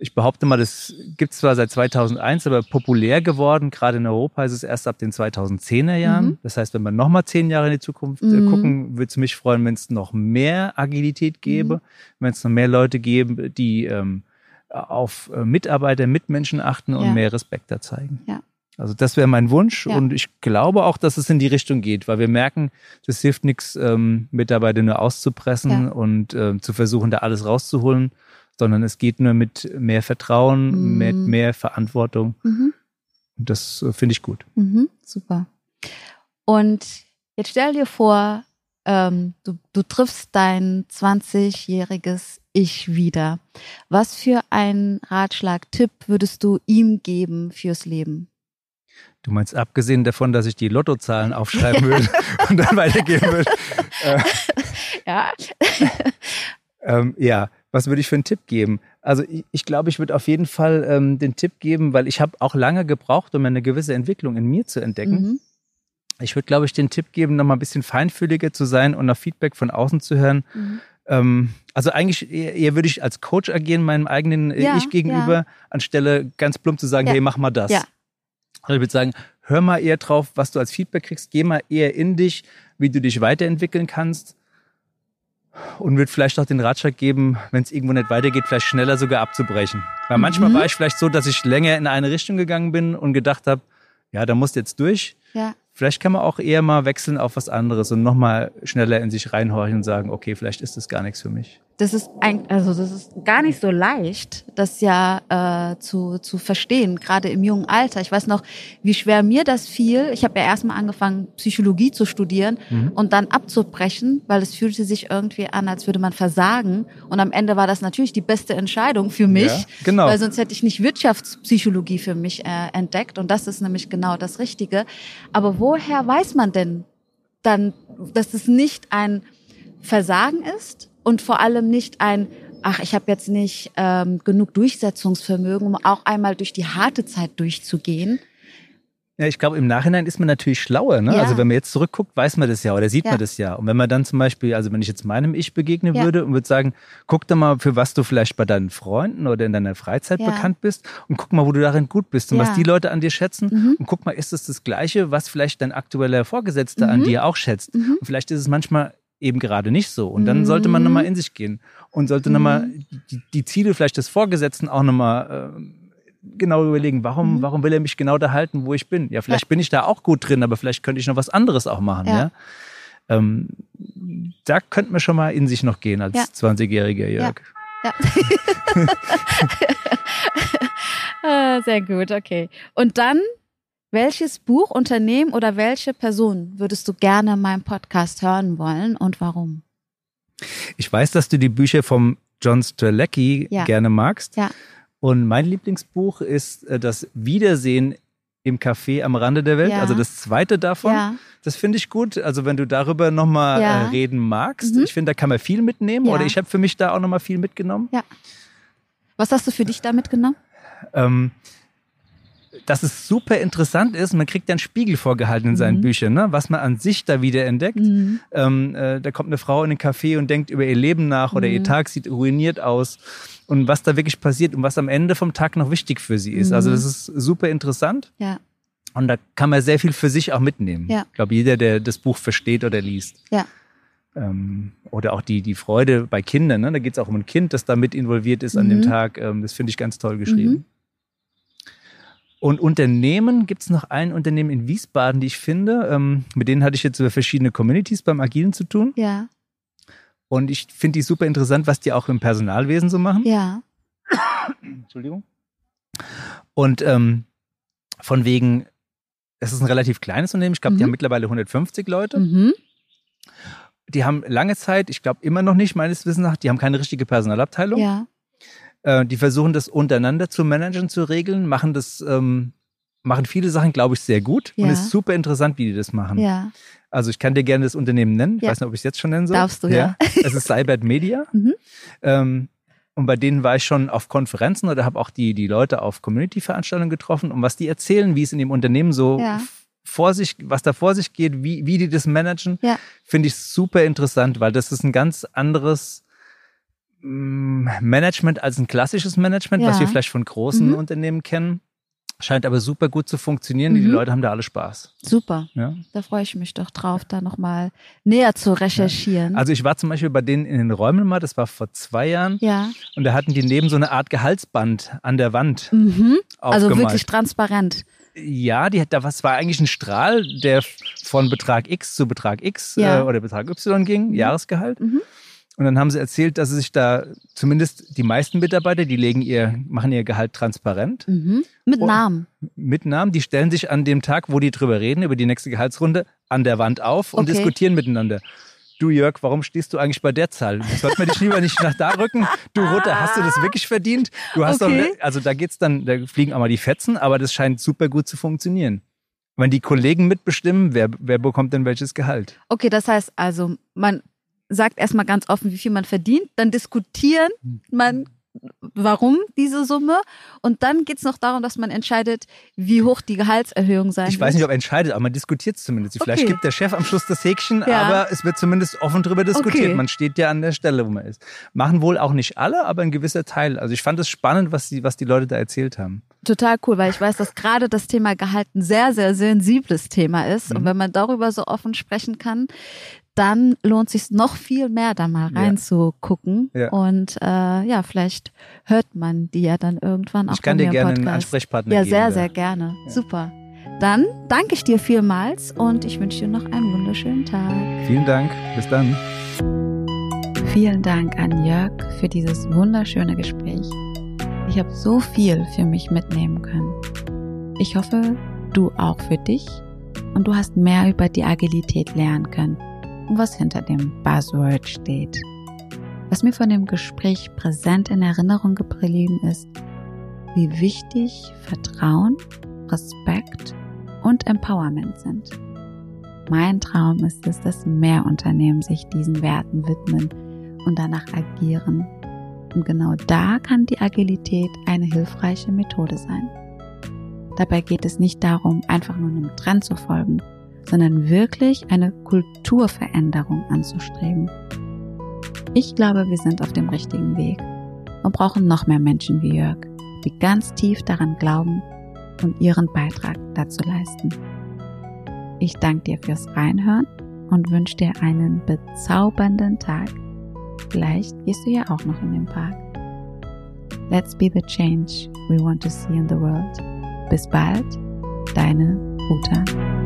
Ich behaupte mal, das gibt es zwar seit 2001, aber populär geworden. Gerade in Europa ist es erst ab den 2010er Jahren. Mhm. Das heißt, wenn wir noch mal zehn Jahre in die Zukunft äh, Mhm. gucken, würde es mich freuen, wenn es noch mehr Agilität gäbe, Mhm. wenn es noch mehr Leute gäbe, die ähm, auf äh, Mitarbeiter, Mitmenschen achten und Ja. mehr Respekt da zeigen. Ja. Also das wäre mein Wunsch Ja. und ich glaube auch, dass es in die Richtung geht, weil wir merken, das hilft nichts, ähm, Mitarbeiter nur auszupressen Ja. und ähm, zu versuchen, da alles rauszuholen, sondern es geht nur mit mehr Vertrauen, Mhm. mit mehr Verantwortung. Mhm. Und das äh, finde ich gut. Mhm. Super. Und jetzt stell dir vor, ähm, du, du triffst dein 20-jähriges Ich wieder. Was für einen Ratschlag, Tipp würdest du ihm geben fürs Leben? Du meinst, abgesehen davon, dass ich die Lottozahlen aufschreiben würde [laughs] und dann weitergeben würde. Äh, Ja. Ähm, ja, was würde ich für einen Tipp geben? Also ich, ich glaube, ich würde auf jeden Fall ähm, den Tipp geben, weil ich habe auch lange gebraucht, um eine gewisse Entwicklung in mir zu entdecken. Mhm. Ich würde, glaube ich, den Tipp geben, noch mal ein bisschen feinfühliger zu sein und auf Feedback von außen zu hören. Mhm. Ähm, also eigentlich eher, eher würde ich als Coach agieren, meinem eigenen äh, Ja, Ich gegenüber, ja. anstelle ganz plump zu sagen, Ja. hey, mach mal das. Ja. Also ich würde sagen, hör mal eher drauf, was du als Feedback kriegst, geh mal eher in dich, wie du dich weiterentwickeln kannst und würde vielleicht auch den Ratschlag geben, wenn es irgendwo nicht weitergeht, vielleicht schneller sogar abzubrechen. Weil manchmal Mhm. war ich vielleicht so, dass ich länger in eine Richtung gegangen bin und gedacht habe, ja, da musst du jetzt durch. Ja. Vielleicht kann man auch eher mal wechseln auf was anderes und nochmal schneller in sich reinhorchen und sagen, okay, vielleicht ist das gar nichts für mich. Das ist ein, also das ist gar nicht so leicht, das ja äh, zu, zu verstehen, gerade im jungen Alter. Ich weiß noch, wie schwer mir das fiel. Ich habe ja erstmal angefangen, Psychologie zu studieren Mhm. und dann abzubrechen, weil es fühlte sich irgendwie an, als würde man versagen. Und am Ende war das natürlich die beste Entscheidung für mich, Ja, genau. weil sonst hätte ich nicht Wirtschaftspsychologie für mich äh, entdeckt. Und das ist nämlich genau das Richtige. Aber woher weiß man denn dann, dass es nicht ein Versagen ist und vor allem nicht ein, ach, ich habe jetzt nicht ähm, genug Durchsetzungsvermögen, um auch einmal durch die harte Zeit durchzugehen. Ja, ich glaube, im Nachhinein ist man natürlich schlauer. Ne? Ja. Also wenn man jetzt zurückguckt, weiß man das ja oder sieht Ja. man das ja. Und wenn man dann zum Beispiel, also wenn ich jetzt meinem Ich begegnen Ja. würde und würde sagen, guck doch mal, für was du vielleicht bei deinen Freunden oder in deiner Freizeit bekannt bist und guck mal, wo du darin gut bist und was die Leute an dir schätzen. Mhm. Und guck mal, ist es das Gleiche, was vielleicht dein aktueller Vorgesetzter Mhm. an dir auch schätzt? Mhm. Und vielleicht ist es manchmal eben gerade nicht so. Und dann sollte man Mhm. nochmal in sich gehen und sollte Mhm. nochmal die, die Ziele vielleicht des Vorgesetzten auch nochmal äh, genau überlegen, warum, Mhm. warum will er mich genau da halten, wo ich bin? Ja, vielleicht bin ich da auch gut drin, aber vielleicht könnte ich noch was anderes auch machen. Ja. Ja. Ähm, da könnte man schon mal in sich noch gehen als Ja. 20-jähriger Jörg. Ja. [laughs] [laughs] Ah, Sehr gut, okay. Und dann, welches Buch, Unternehmen oder welche Person würdest du gerne in meinem Podcast hören wollen und warum? Ich weiß, dass du die Bücher vom John Strzelecki Ja. gerne magst. Ja. Und mein Lieblingsbuch ist äh, das Wiedersehen im Café am Rande der Welt, Ja. also das zweite davon. Ja, Das finde ich gut. Also wenn du darüber nochmal Ja. äh, reden magst, Mhm. ich finde, da kann man viel mitnehmen. Ja. Oder ich habe für mich da auch nochmal viel mitgenommen. was hast du für dich da mitgenommen? ähm, dass es super interessant ist. Man kriegt ja einen Spiegel vorgehalten in seinen Mhm. Büchern, ne? was man an sich da wieder entdeckt. Mhm. Ähm, äh, da kommt eine Frau in den Café und denkt über ihr Leben nach oder ihr Mhm. Tag sieht ruiniert aus und was da wirklich passiert und was am Ende vom Tag noch wichtig für sie ist. Mhm. Also das ist super interessant Ja, und da kann man sehr viel für sich auch mitnehmen. Ja. Ich glaube, jeder, der das Buch versteht oder liest. Ja. Ähm, oder auch die, die Freude bei Kindern. Ne? Da geht es auch um ein Kind, das da mit involviert ist an Mhm. dem Tag. Ähm, das finde ich ganz toll geschrieben. Und Unternehmen gibt es noch ein Unternehmen in Wiesbaden, die ich finde. Ähm, mit denen hatte ich jetzt über verschiedene Communities beim Agilen zu tun. ja, Und ich finde die super interessant, was die auch im Personalwesen so machen. ja. Entschuldigung. Und ähm, von wegen, es ist ein relativ kleines Unternehmen. Ich glaube, die Mhm. haben mittlerweile 150 Leute. Mhm. Die haben lange Zeit, ich glaube immer noch nicht, meines Wissens nach, die haben keine richtige Personalabteilung. Ja, Äh, die versuchen das untereinander zu managen, zu regeln, machen das, ähm, machen viele Sachen, glaube ich, sehr gut. Und Ja. es ist super interessant, wie die das machen. ja. Also ich kann dir gerne das Unternehmen nennen. Ich Ja. weiß nicht, ob ich es jetzt schon nennen soll. Darfst du, ja. Es ist Cybert Media. [laughs] Mhm. Ähm, und bei denen war ich schon auf Konferenzen oder habe auch die, die Leute auf Community-Veranstaltungen getroffen. Und was die erzählen, wie es in dem Unternehmen so Ja. vor sich, was da vor sich geht, wie, wie die das managen, Ja. finde ich super interessant, weil das ist ein ganz anderes Management als ein klassisches Management, was Ja. wir vielleicht von großen Mhm. Unternehmen kennen. Scheint aber super gut zu funktionieren. Die Mhm. Leute haben da alle Spaß. Super. Ja. Da freue ich mich doch drauf, da nochmal näher zu recherchieren. Also ich war zum Beispiel bei denen in den Räumen mal, das war vor zwei Jahren, ja. und da hatten die neben so eine Art Gehaltsband an der Wand Mhm. Also wirklich transparent. Ja, die hat da was war eigentlich ein Strahl, der von Betrag X zu Betrag X Ja. äh, oder Betrag Y ging, Jahresgehalt. Mhm. Und dann haben sie erzählt, dass sie sich da zumindest die meisten Mitarbeiter, die legen ihr, machen ihr Gehalt transparent Mhm. Mit. Namen. mit Namen. Die stellen sich an dem Tag, wo die drüber reden, über die nächste Gehaltsrunde, an der Wand auf und Okay. diskutieren miteinander. Du Jörg, warum stehst du eigentlich bei der Zahl? Sollte man dich lieber nicht nach da rücken? Du Rutter, hast du das wirklich verdient? Du hast Okay. doch, also da geht's dann, da fliegen auch mal die Fetzen, aber das scheint super gut zu funktionieren. Wenn die Kollegen mitbestimmen, wer, wer bekommt denn welches Gehalt? Okay, das heißt also, man sagt erstmal ganz offen, wie viel man verdient, dann diskutieren man, warum diese Summe und dann geht's noch darum, dass man entscheidet, wie hoch die Gehaltserhöhung sein Ich wird. weiß nicht, ob er entscheidet, aber man diskutiert es zumindest. Vielleicht Okay. gibt der Chef am Schluss das Häkchen, Ja. aber es wird zumindest offen drüber diskutiert. Okay. Man steht ja an der Stelle, wo man ist. Machen wohl auch nicht alle, aber ein gewisser Teil. Also ich fand es spannend, was die, was die Leute da erzählt haben. Total cool, weil ich weiß, dass gerade das Thema Gehalt ein sehr, sehr sensibles Thema ist. Und wenn man darüber so offen sprechen kann, dann lohnt sich noch viel mehr, da mal Ja. reinzugucken. Ja. Und äh, ja, vielleicht hört man die ja dann irgendwann auch Ich kann dir gerne einen Podcast. Ansprechpartner Ja, geben. sehr, da. sehr gerne. Super. Dann danke ich dir vielmals und ich wünsche dir noch einen wunderschönen Tag. Vielen Dank. Bis dann. Vielen Dank an Jörg für dieses wunderschöne Gespräch. Ich habe so viel für mich mitnehmen können. Ich hoffe, du auch für dich und du hast mehr über die Agilität lernen können und was hinter dem Buzzword steht. Was mir von dem Gespräch präsent in Erinnerung geblieben ist, wie wichtig Vertrauen, Respekt und Empowerment sind. Mein Traum ist es, dass mehr Unternehmen sich diesen Werten widmen und danach agieren. Und genau da kann die Agilität eine hilfreiche Methode sein. Dabei geht es nicht darum, einfach nur einem Trend zu folgen, sondern wirklich eine Kulturveränderung anzustreben. Ich glaube, wir sind auf dem richtigen Weg und brauchen noch mehr Menschen wie Jörg, die ganz tief daran glauben und ihren Beitrag dazu leisten. Ich danke dir fürs Reinhören und wünsche dir einen bezaubernden Tag. Vielleicht gehst du ja auch noch in den Park. Let's be the change we want to see in the world. Bis bald, deine Uta.